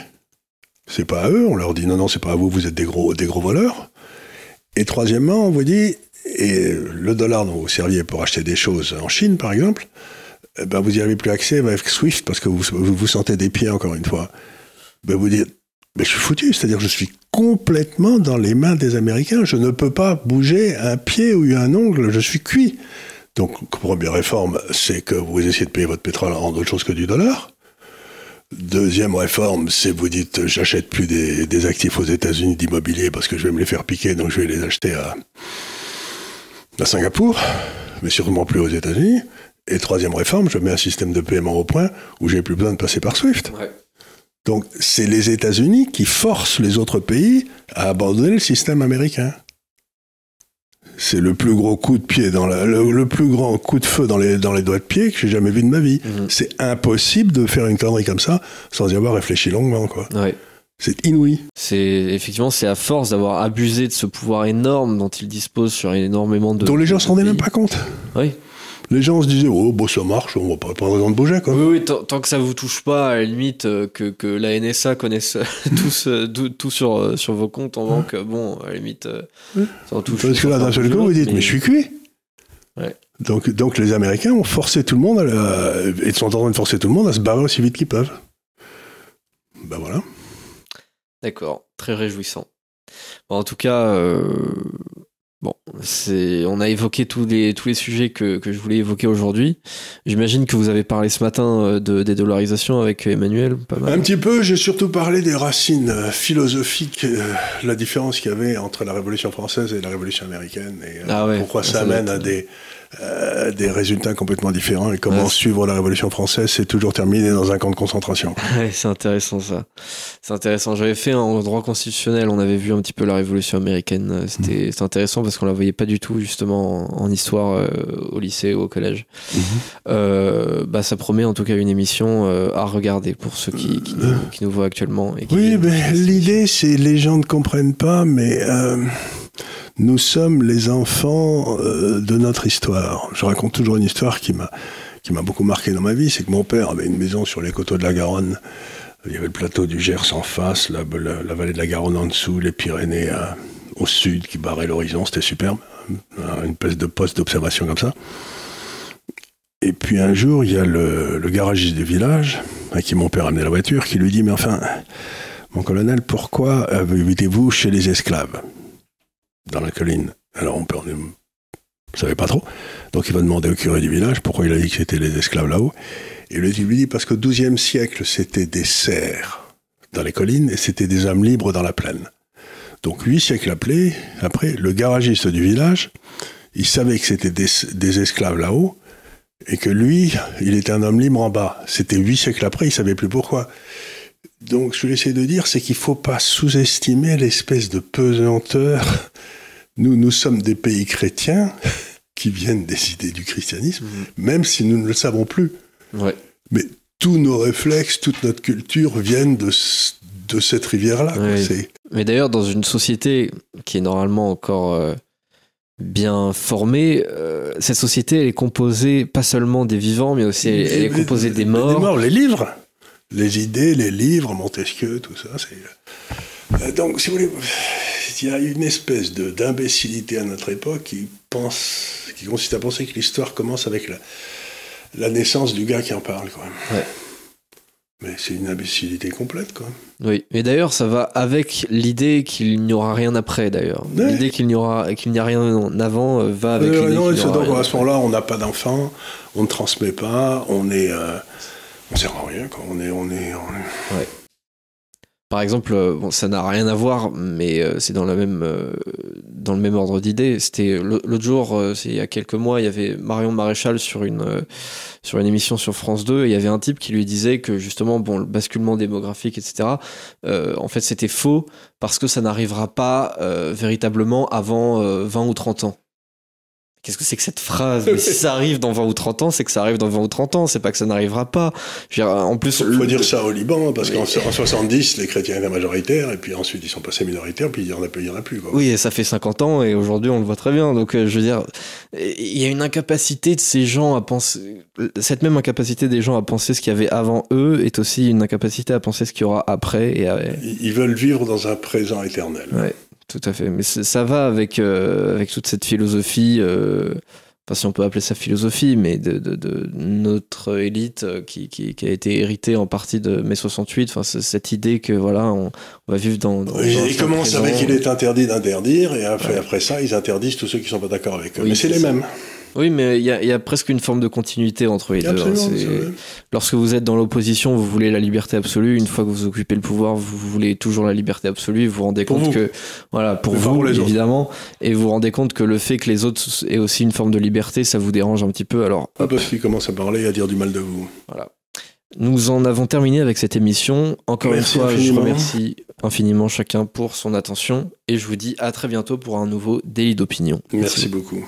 C'est pas à eux, on leur dit non, non, c'est pas à vous, vous êtes des gros, des gros voleurs. Et troisièmement, on vous dit, et le dollar dont vous serviez pour acheter des choses en Chine, par exemple, eh ben vous n'y avez plus accès avec Swift parce que vous vous, sentez des pieds encore une fois. Ben vous dites, je suis foutu, c'est-à-dire je suis complètement dans les mains des Américains. Je ne peux pas bouger un pied ou un ongle, je suis cuit. Donc, première réforme, c'est que vous essayez de payer votre pétrole en d'autres choses que du dollar. Deuxième réforme, c'est vous dites j'achète plus des, des, actifs aux États-Unis d'immobilier parce que je vais me les faire piquer, donc je vais les acheter à, à Singapour, mais sûrement plus aux États-Unis. Et troisième réforme, je mets un système de paiement au point où j'ai plus besoin de passer par SWIFT. Donc c'est les États-Unis qui forcent les autres pays à abandonner le système américain. C'est le plus gros coup de pied dans la, le, plus grand coup de feu dans les, dans les doigts de pied que j'ai jamais vu de ma vie. Mhm. C'est impossible de faire une connerie comme ça sans y avoir réfléchi longuement, quoi. C'est inouï. C'est effectivement c'est à force d'avoir abusé de ce pouvoir énorme dont il dispose sur énormément de. dont les gens s'en rendent même pas compte. Oui. Les gens se disaient, oh, bon, ça marche, on va pas, pas raison de bouger, quoi. Oui, oui, tant, tant que ça vous touche pas, à la limite, euh, que, que la NSA connaisse tous, euh, tout, tout sur, euh, sur vos comptes en banque, euh, bon, à la limite, euh, Ouais. ça en touche. Parce que là, d'un seul coup, vous dites, mais je suis cuit. Ouais. Donc, donc les Américains ont forcé tout le monde, à la- et sont en train de forcer tout le monde à se barrer aussi vite qu'ils peuvent. Ben voilà. D'accord, très réjouissant. Bon, en tout cas, euh, bon, c'est, on a évoqué tous les, tous les sujets que, que je voulais évoquer aujourd'hui. J'imagine que vous avez parlé ce matin euh, de dédollarisation avec Emmanuel, pas mal. Un petit peu, j'ai surtout parlé des racines euh, philosophiques, euh, la différence qu'il y avait entre la Révolution française et la Révolution américaine, et euh, Ah ouais, pourquoi ça amène être- à des, euh, des résultats complètement différents, et comment Ouais. suivre la Révolution française, c'est toujours terminé dans un camp de concentration. Ouais, c'est intéressant ça. C'est intéressant. J'avais fait en droit constitutionnel, on avait vu un petit peu la Révolution américaine. Euh, C'était c'était intéressant parce qu'on la voyait pas du tout justement en, en histoire euh, au lycée ou au collège. Euh, bah, ça promet en tout cas une émission à regarder pour ceux qui, qui, nous, qui nous voient actuellement. Et qui Oui, mais l'idée, c'est les gens ne comprennent pas, mais nous sommes les enfants euh, de notre histoire. Je raconte toujours une histoire qui m'a beaucoup marqué dans ma vie, c'est que mon père avait une maison sur les coteaux de la Garonne. Il y avait le plateau du Gers en face, la, vallée de la Garonne en dessous, les Pyrénées euh, au sud qui barraient l'horizon, c'était superbe. Euh, Une espèce de poste d'observation comme ça. Et puis un jour, il y a le, le garagiste du village, à qui mon père amenait la voiture, qui lui dit, mais enfin, mon colonel, pourquoi habitez-vous chez les esclaves? Dans la colline Alors on ne savait pas trop. Donc il va demander au curé du village pourquoi il a dit que c'était les esclaves là-haut. Et le lui dit parce qu'au XIIe siècle, c'était des serfs dans les collines et c'était des hommes libres dans la plaine. Donc huit siècles après, le garagiste du village, il savait que c'était des, des esclaves là-haut et que lui, il était un homme libre en bas. C'était huit siècles après, il savait plus pourquoi. Donc, ce que j'essaie de dire, c'est qu'il ne faut pas sous-estimer l'espèce de pesanteur. Nous, nous sommes des pays chrétiens qui viennent des idées du christianisme, Mhm. même si nous ne le savons plus. Ouais. Mais tous nos réflexes, toute notre culture viennent de, de cette rivière-là. Mais d'ailleurs, dans une société qui est normalement encore euh, bien formée, euh, cette société, elle est composée pas seulement des vivants, mais aussi elle, elle est composée des morts. les livres. Les idées, les livres, Montesquieu, tout ça. c'est- Euh, Donc, si vous voulez, il y a une espèce de- d'imbécilité à notre époque qui, pense, qui consiste à penser que l'histoire commence avec la, la naissance du gars qui en parle. Quoi. Ouais. Mais c'est une imbécilité complète. Quoi. Oui, mais d'ailleurs, ça va avec l'idée qu'il n'y aura rien après, d'ailleurs. Ouais. L'idée qu'il n'y aura, qu'il n'y a rien en avant euh, va avec Euh, l'idée non, qu'il n'y aura donc rien à ce moment-là, on n'a pas d'enfants, on ne transmet pas, on est, euh, on sert à rien. Quoi. On est, est- Par exemple, euh, ça n'a rien à voir, mais euh, c'est euh, dans le même ordre d'idée. C'était l'au- l'autre jour, il y a quelques mois, il y avait Marion Maréchal sur une, émission sur France 2, et il y avait un type qui lui disait que justement, bon, le basculement démographique, etc., en fait, c'était faux parce que ça n'arrivera pas véritablement avant euh, 20 ou 30 ans. Qu'est-ce que c'est que cette phrase? Mais si ça arrive dans 20 ou 30 ans, c'est que ça arrive dans 20 ou 30 ans, c'est pas que ça n'arrivera pas. Je veux dire, en plus, Il faut le- dire ça au Liban, parce qu'en en 70, les chrétiens étaient majoritaires, et puis ensuite ils sont passés minoritaires, puis il n'y en, a plus- il y en a plus. Quoi. Oui, et ça fait 50 ans et aujourd'hui on le voit très bien. Donc euh, je veux dire, il y a une incapacité de ces gens à penser. Cette même incapacité des gens à penser ce qu'il y avait avant eux est aussi une incapacité à penser ce qu'il y aura après. Et à- Ils ils veulent vivre dans un présent éternel. Ouais, tout à fait. Mais ça va avec, euh, avec toute cette philosophie. euh, Enfin, si on peut appeler ça philosophie, mais de, de, de notre élite euh, qui, qui, qui a été héritée en partie de mai 68. Enfin, cette idée que voilà, on, on va vivre dans. dans Ils, dans ils l'instant commencent avec il est interdit d'interdire, et après, après ça, ils interdisent tous ceux qui ne sont pas d'accord avec eux. Oui, Mais c'est c'est les ça. mêmes. Oui, mais il y a, il y a presque une forme de continuité entre les deux. hein. Lorsque vous êtes dans l'opposition, vous voulez la liberté absolue. Une fois que vous occupez le pouvoir, vous voulez toujours la liberté absolue. Vous vous rendez Pour compte vous. que, voilà, pour Mais vous, pour les autres. évidemment, et vous vous rendez compte que le fait que les autres aient aussi une forme de liberté, ça vous dérange un petit peu. Alors, Pas parce qu'ils commencent à parler et à dire du mal de vous. nous en avons terminé avec cette émission. Encore Merci une fois, je infiniment. remercie infiniment chacun pour son attention et je vous dis à très bientôt pour un nouveau délit d'opinion. Merci beaucoup.